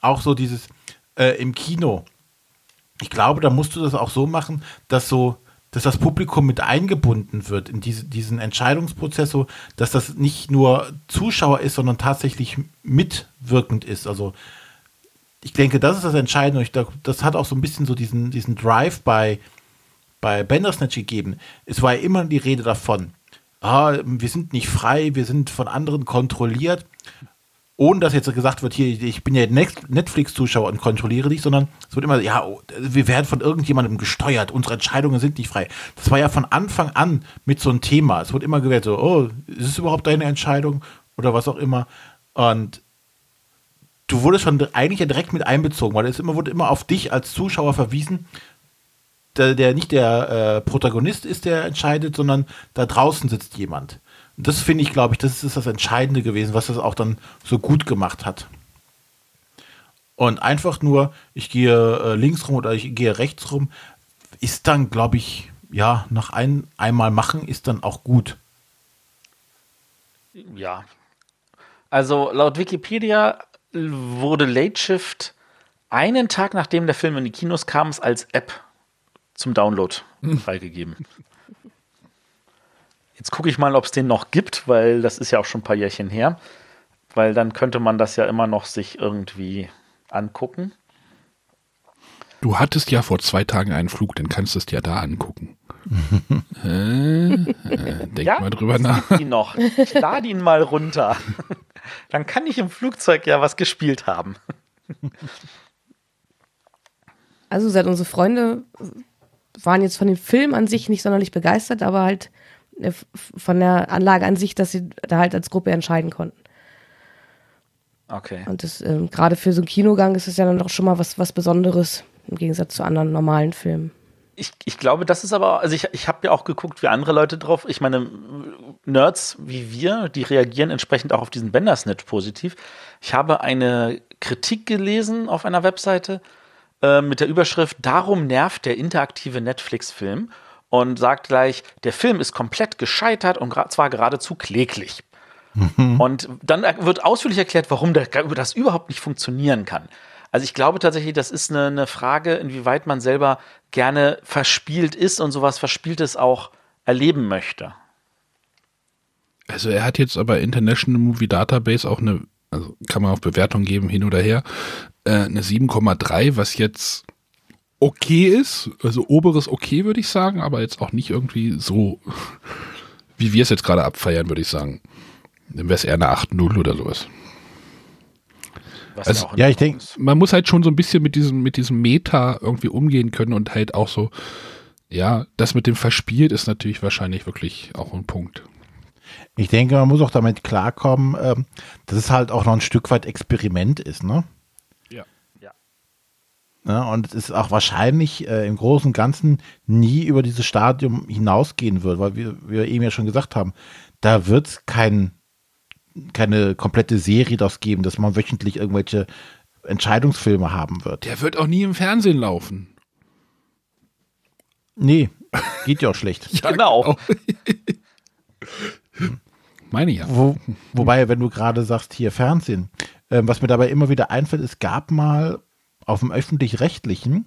auch so dieses äh, im Kino. Ich glaube, da musst du das auch so machen, dass so dass das Publikum mit eingebunden wird in diese, diesen Entscheidungsprozess, so dass das nicht nur Zuschauer ist, sondern tatsächlich mitwirkend ist. Also ich denke, das ist das Entscheidende. Ich das hat auch so ein bisschen so diesen, diesen Drive bei, bei Bandersnatch gegeben. Es war ja immer die Rede davon, ah, wir sind nicht frei, wir sind von anderen kontrolliert ohne dass jetzt gesagt wird, hier, ich bin ja Netflix-Zuschauer und kontrolliere dich, sondern es wird immer, ja, wir werden von irgendjemandem gesteuert, unsere Entscheidungen sind nicht frei. Das war ja von Anfang an mit so einem Thema. Es wird immer gewählt, so, oh, ist es überhaupt deine Entscheidung oder was auch immer. Und du wurdest schon eigentlich ja direkt mit einbezogen, weil es immer wurde immer auf dich als Zuschauer verwiesen, der, der nicht der äh, Protagonist ist, der entscheidet, sondern da draußen sitzt jemand das finde ich, glaube ich, das ist das Entscheidende gewesen, was das auch dann so gut gemacht hat. Und einfach nur, ich gehe äh, links rum oder ich gehe rechts rum, ist dann, glaube ich, ja, nach ein, einmal machen ist dann auch gut. Ja. Also laut Wikipedia wurde Late Shift einen Tag nachdem der Film in die Kinos kam, als App zum Download freigegeben. Jetzt gucke ich mal, ob es den noch gibt, weil das ist ja auch schon ein paar Jährchen her. Weil dann könnte man das ja immer noch sich irgendwie angucken. Du hattest ja vor zwei Tagen einen Flug, dann kannst du es dir da angucken. äh, äh, denk ja, mal drüber nach. Ich lade ihn mal runter. dann kann ich im Flugzeug ja was gespielt haben. Also seit unsere Freunde waren jetzt von dem Film an sich nicht sonderlich begeistert, aber halt äh, von der Anlage an sich, dass sie da halt als Gruppe entscheiden konnten. Okay. Und das ähm, gerade für so einen Kinogang ist es ja dann doch schon mal was, was Besonderes im Gegensatz zu anderen normalen Filmen. Ich, ich glaube, das ist aber, also ich, ich habe ja auch geguckt, wie andere Leute drauf. Ich meine, Nerds wie wir, die reagieren entsprechend auch auf diesen Bandersnatch positiv. Ich habe eine Kritik gelesen auf einer Webseite äh, mit der Überschrift Darum nervt der interaktive Netflix-Film und sagt gleich, der Film ist komplett gescheitert und zwar geradezu kläglich. Mhm. Und dann wird ausführlich erklärt, warum das überhaupt nicht funktionieren kann. Also ich glaube tatsächlich, das ist eine, eine Frage, inwieweit man selber gerne verspielt ist und sowas Verspieltes auch erleben möchte. Also er hat jetzt aber International Movie Database auch eine, also kann man auf Bewertung geben, hin oder her, äh, eine 7,3, was jetzt okay ist, also oberes okay würde ich sagen, aber jetzt auch nicht irgendwie so, wie wir es jetzt gerade abfeiern, würde ich sagen. Dann wäre es eher eine 8-0 oder sowas. Was also, ja, ich denke, man muss halt schon so ein bisschen mit diesem, mit diesem Meta irgendwie umgehen können und halt auch so, ja, das mit dem verspielt ist natürlich wahrscheinlich wirklich auch ein Punkt. Ich denke, man muss auch damit klarkommen, ähm, dass es halt auch noch ein Stück weit Experiment ist, ne? Ja, und es ist auch wahrscheinlich äh, im Großen und Ganzen nie über dieses Stadium hinausgehen wird, weil wir, wir eben ja schon gesagt haben, da wird es kein, keine komplette Serie das geben, dass man wöchentlich irgendwelche Entscheidungsfilme haben wird. Der wird auch nie im Fernsehen laufen. Nee, geht ja auch schlecht. ja, genau. Meine ja. Wo, wobei, wenn du gerade sagst, hier Fernsehen, äh, was mir dabei immer wieder einfällt, es gab mal auf dem öffentlich-rechtlichen,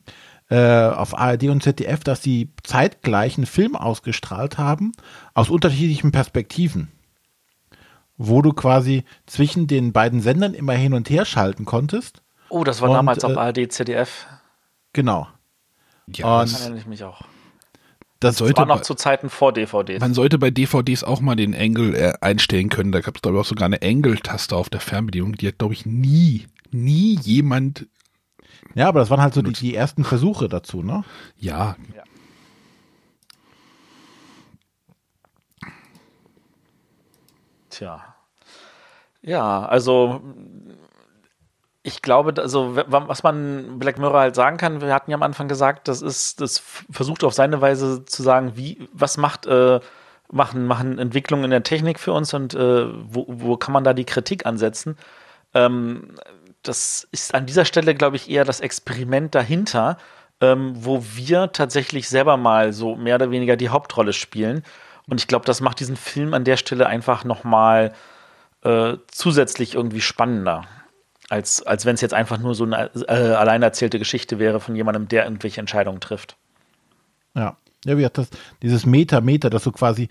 äh, auf ARD und ZDF, dass sie zeitgleich einen Film ausgestrahlt haben, aus unterschiedlichen Perspektiven. Wo du quasi zwischen den beiden Sendern immer hin und her schalten konntest. Oh, das war und, damals auf äh, ARD, ZDF. Genau. Ja, und das erinnere ich mich auch. Das, sollte war noch bei, zu Zeiten vor DVDs. Man sollte bei DVDs auch mal den Angle äh, einstellen können. Da gab es, glaube ich, auch sogar eine Angle-Taste auf der Fernbedienung. Die hat, glaube ich, nie, nie jemand ja, aber das waren halt so die, die ersten Versuche dazu, ne? Ja. ja. Tja. Ja, also ich glaube, also was man Black Mirror halt sagen kann, wir hatten ja am Anfang gesagt, das ist, das versucht auf seine Weise zu sagen, wie, was macht, äh, machen, machen Entwicklungen in der Technik für uns und äh, wo, wo kann man da die Kritik ansetzen? Ähm, das ist an dieser Stelle, glaube ich, eher das Experiment dahinter, ähm, wo wir tatsächlich selber mal so mehr oder weniger die Hauptrolle spielen. Und ich glaube, das macht diesen Film an der Stelle einfach noch mal äh, zusätzlich irgendwie spannender, als, als wenn es jetzt einfach nur so eine äh, allein erzählte Geschichte wäre von jemandem, der irgendwelche Entscheidungen trifft. Ja, ja, wie hat das, dieses Meta, Meta, das so quasi,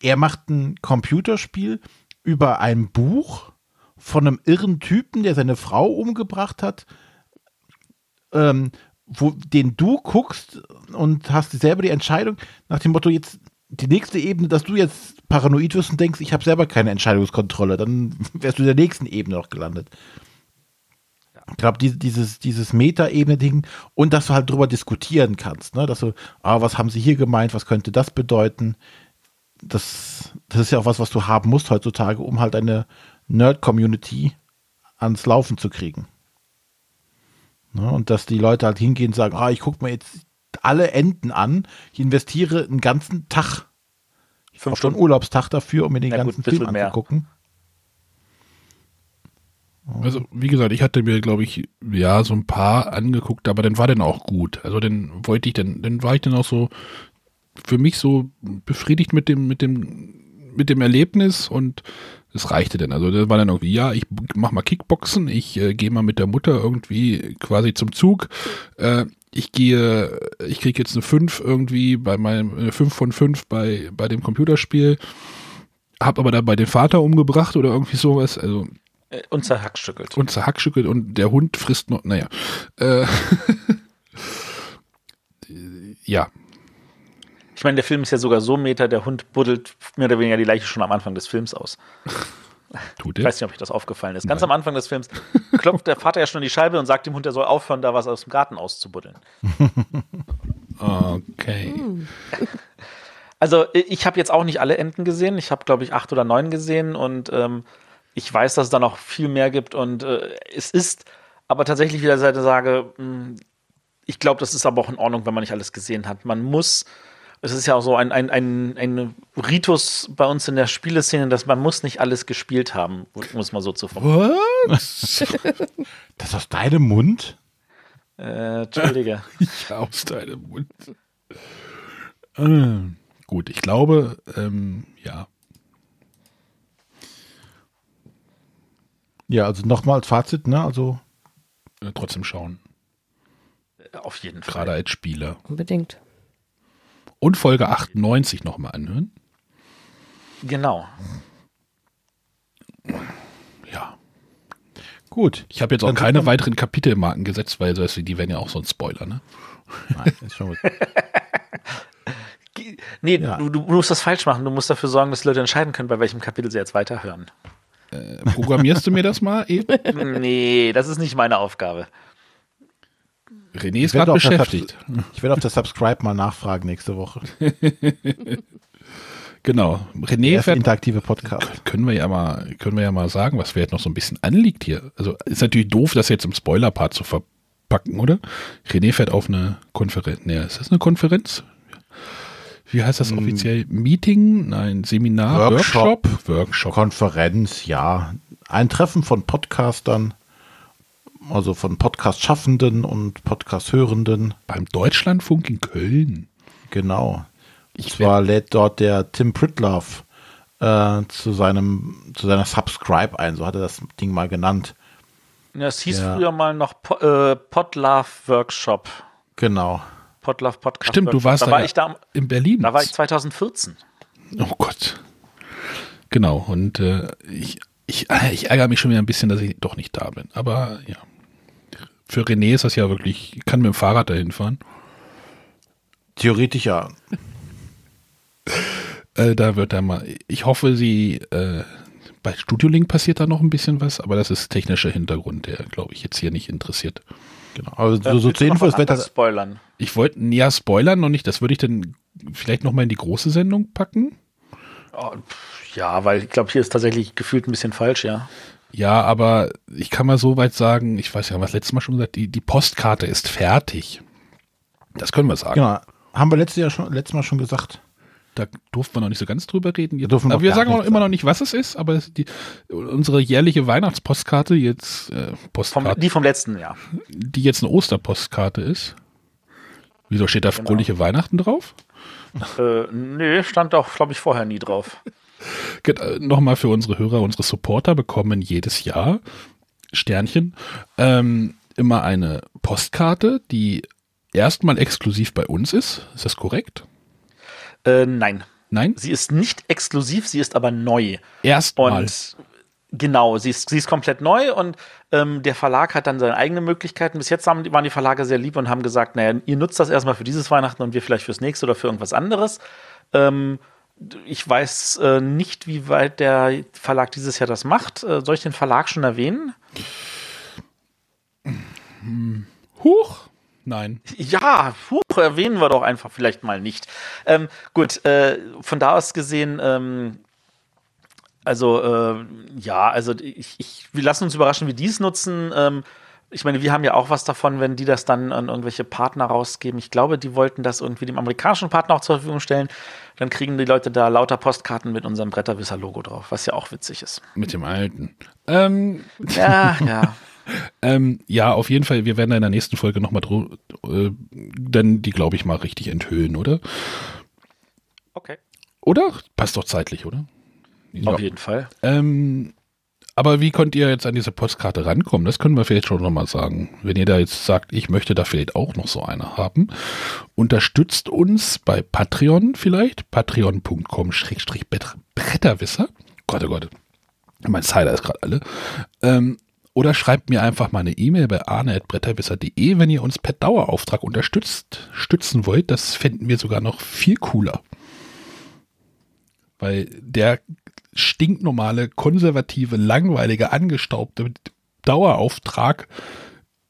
er macht ein Computerspiel über ein Buch von einem irren Typen, der seine Frau umgebracht hat, ähm, wo, den du guckst und hast selber die Entscheidung nach dem Motto, jetzt die nächste Ebene, dass du jetzt paranoid wirst und denkst, ich habe selber keine Entscheidungskontrolle, dann wärst du in der nächsten Ebene noch gelandet. Ich glaube, die, dieses, dieses Meta-Ebene-Ding und dass du halt drüber diskutieren kannst, ne? dass du, ah, was haben sie hier gemeint, was könnte das bedeuten? Das, das ist ja auch was, was du haben musst heutzutage, um halt eine Nerd-Community ans Laufen zu kriegen. Ne? Und dass die Leute halt hingehen und sagen, ah, ich gucke mir jetzt alle Enden an, ich investiere einen ganzen Tag, Fünf schon Urlaubstag dafür, um mir den Na gut, ganzen bisschen Film mehr. anzugucken. Also, wie gesagt, ich hatte mir, glaube ich, ja, so ein paar angeguckt, aber dann war dann auch gut. Also, dann wollte ich dann, dann war ich dann auch so für mich so befriedigt mit dem, mit dem, mit dem Erlebnis und es reichte dann. Also, das war dann irgendwie, ja, ich mach mal Kickboxen, ich äh, gehe mal mit der Mutter irgendwie quasi zum Zug. Äh, ich gehe, ich kriege jetzt eine 5 irgendwie bei meinem, eine 5 von 5 bei, bei dem Computerspiel. Hab aber dabei den Vater umgebracht oder irgendwie sowas. Also, Äh, Und zerhackstückelt. und zerhackstückelt und der Hund frisst noch, naja. Äh, ja, Ich meine, der Film ist ja sogar so meta, der Hund buddelt mehr oder weniger die Leiche schon am Anfang des Films aus. Tut Ich er. weiß nicht, ob euch das aufgefallen ist. Ganz am Anfang des Films klopft der Vater ja schon in die Scheibe und sagt dem Hund, er soll aufhören, da was aus dem Garten auszubuddeln. Okay. Also ich habe jetzt auch nicht alle Enten gesehen. Ich habe, glaube ich, acht oder neun gesehen und ähm, ich weiß, dass es da noch viel mehr gibt und äh, es ist aber tatsächlich wieder Seite sage, mh, ich glaube, das ist aber auch in Ordnung, wenn man nicht alles gesehen hat. Man muss, es ist ja auch so ein, ein, ein, ein Ritus bei uns in der Spieleszene, dass man muss nicht alles gespielt haben, um es mal so zu formulieren. Was? Das aus deinem Mund? Äh, Entschuldige. ja, aus deinem Mund. Äh, gut, ich glaube, ähm, ja. Ja, also nochmal als Fazit, ne? Also äh, Trotzdem schauen. Auf jeden Fall. Gerade als Spieler. Unbedingt. Und Folge 98 nochmal anhören. Genau. Ja. gut. Ich habe jetzt auch Dann keine weiteren Kapitelmarken gesetzt, weil das, die wären ja auch so ein Spoiler, ne? Nein, ist schon gut. Nee, Ja. du, du musst das falsch machen. Du musst dafür sorgen, dass die Leute entscheiden können, bei welchem Kapitel sie jetzt weiterhören. Äh, programmierst du mir das mal eben? nee, das ist nicht meine Aufgabe. René ist gerade beschäftigt. Ich werde auf der Subscribe mal nachfragen nächste Woche. Genau. René fährt, interaktive Podcast. können wir ja mal, können wir ja mal sagen, was jetzt noch so ein bisschen anliegt hier. Also ist natürlich doof, das jetzt im Spoiler-Part zu verpacken, oder? René fährt auf eine Konferenz. Nee, ist das eine Konferenz? Wie heißt das offiziell? Meeting? Nein, Seminar? Workshop. Workshop? Workshop. Konferenz, ja. Ein Treffen von Podcastern, also von Podcast-Schaffenden und Podcast-Hörenden. Beim Deutschlandfunk in Köln. Genau. Ich Und zwar lädt dort der Tim Pritlove äh, zu seinem zu seiner Subscribe ein, so hat er das Ding mal genannt. Ja, es hieß Ja. früher mal noch po äh, Podlove Workshop. Genau. Podlove Podcast. Stimmt, du Workshop. warst da da war ja ich da, in Berlin. da war ich 2014. Oh Gott. Genau, und äh, ich, ich, ich ärgere mich schon wieder ein bisschen, dass ich doch nicht da bin. Aber ja. Für René ist das ja wirklich, ich kann mit dem Fahrrad dahin fahren. Theoretisch ja. Äh, da wird er mal, ich hoffe, sie, äh, bei Studio Link passiert da noch ein bisschen was, aber das ist technischer Hintergrund, der, glaube ich, jetzt hier nicht interessiert. Genau. Aber so, so willst zur du noch Info, was es wird halt, spoilern. Ich wollte, ja, spoilern noch nicht, das würde ich dann vielleicht noch mal in die große Sendung packen. Oh, ja, weil ich glaube, hier ist tatsächlich gefühlt ein bisschen falsch, ja. Ja, aber ich kann mal so weit sagen, ich weiß ja, was letztes Mal schon gesagt, die, die Postkarte ist fertig. Das können wir sagen. genau. Haben wir letztes Jahr schon, letztes Mal schon gesagt. Da durften wir noch nicht so ganz drüber reden. Jetzt, aber wir sagen auch immer noch nicht, was es ist, aber die, unsere jährliche Weihnachtspostkarte jetzt, äh, Vom, Postkarte, die vom letzten Jahr. die jetzt eine Osterpostkarte ist. Wieso steht da Genau. fröhliche Weihnachten drauf? Äh, nee, stand auch, glaube ich, vorher nie drauf. Nochmal für unsere Hörer, unsere Supporter bekommen jedes Jahr Sternchen ähm, immer eine Postkarte, die erstmal exklusiv bei uns ist. Ist das korrekt? Äh, nein. Nein? Sie ist nicht exklusiv, sie ist aber neu. Erstmal. Und genau, sie ist, sie ist komplett neu und ähm, der Verlag hat dann seine eigenen Möglichkeiten. Bis jetzt haben, waren die Verlage sehr lieb und haben gesagt, naja, ihr nutzt das erstmal für dieses Weihnachten und wir vielleicht fürs nächste oder für irgendwas anderes. Ähm, ich weiß äh, nicht, wie weit der Verlag dieses Jahr das macht. Äh, soll ich den Verlag schon erwähnen? Huch! Nein. Ja, huch, erwähnen wir doch einfach vielleicht mal nicht. Ähm, gut, äh, von da aus gesehen, ähm, also äh, ja, also ich, ich, wir lassen uns überraschen, wie die es nutzen. Ähm, ich meine, wir haben ja auch was davon, wenn die das dann an irgendwelche Partner rausgeben. Ich glaube, die wollten das irgendwie dem amerikanischen Partner auch zur Verfügung stellen. Dann kriegen die Leute da lauter Postkarten mit unserem Bretterwisser-Logo drauf, was ja auch witzig ist. Mit dem alten. Ähm, Ja, ja. ähm, ja, auf jeden Fall, wir werden da in der nächsten Folge nochmal äh, dann die, glaube ich, mal richtig enthüllen, oder? Okay. Oder? Passt doch zeitlich, oder? Ja. Auf jeden Fall. Ähm, aber wie könnt ihr jetzt an diese Postkarte rankommen? Das können wir vielleicht schon nochmal sagen. Wenn ihr da jetzt sagt, ich möchte da vielleicht auch noch so eine haben, unterstützt uns bei Patreon vielleicht, patreon.com-bretterwisser. Gott, oh Gott, mein Cider ist gerade alle. Ähm, oder schreibt mir einfach mal eine E-Mail bei arne.bretterwisser.de, wenn ihr uns per Dauerauftrag unterstützt, stützen wollt. Das fänden wir sogar noch viel cooler. Weil der stinknormale, konservative, langweilige, angestaubte Dauerauftrag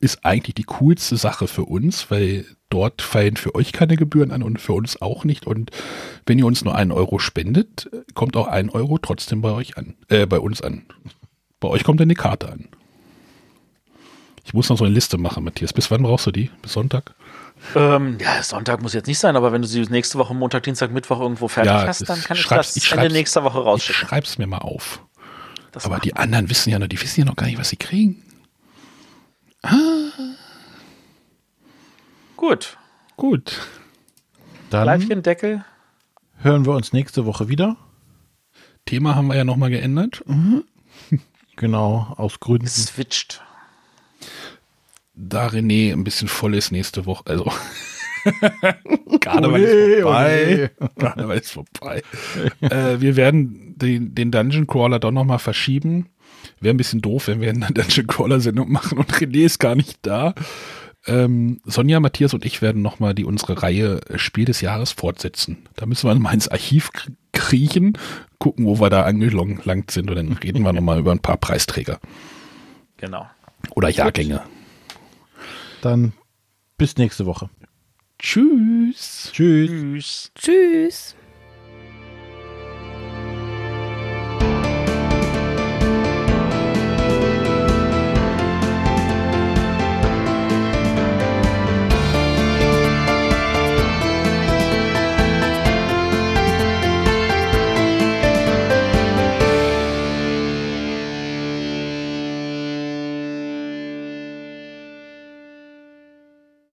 ist eigentlich die coolste Sache für uns, weil dort fallen für euch keine Gebühren an und für uns auch nicht. Und wenn ihr uns nur einen Euro spendet, kommt auch ein Euro trotzdem bei euch an, äh, bei uns an. Bei euch kommt dann die Karte an. Ich muss noch so eine Liste machen, Matthias. Bis wann brauchst du die? Bis Sonntag? Ähm, ja, Sonntag muss jetzt nicht sein, aber wenn du sie nächste Woche, Montag, Dienstag, Mittwoch irgendwo fertig Ja, hast, dann kann ich das ich Ende nächster Woche Ich rausschicken. schreib's mir mal auf. Das Aber die anderen wissen ja noch, die wissen ja noch gar nicht, was sie kriegen. Gut. Gut. Dann Leifchen-Deckel. hören wir uns nächste Woche wieder. Thema haben wir ja nochmal geändert. Genau, aus Gründen. Switcht. Da René ein bisschen voll ist nächste Woche, also Karneval ist vorbei. ole. Karneval ist vorbei. äh, wir werden den, den Dungeon Crawler doch nochmal verschieben. Wäre ein bisschen doof, wenn wir eine Dungeon Crawler Sendung machen und René ist gar nicht da. Ähm, Sonja, Matthias und ich werden nochmal die unsere Reihe äh, Spiel des Jahres fortsetzen. Da müssen wir mal ins Archiv kr- kriechen, gucken, wo wir da angelangt sind und dann reden wir nochmal über ein paar Preisträger Genau. oder Jahrgänge. Dann bis nächste Woche. Tschüss. Tschüss. Tschüss. Tschüss.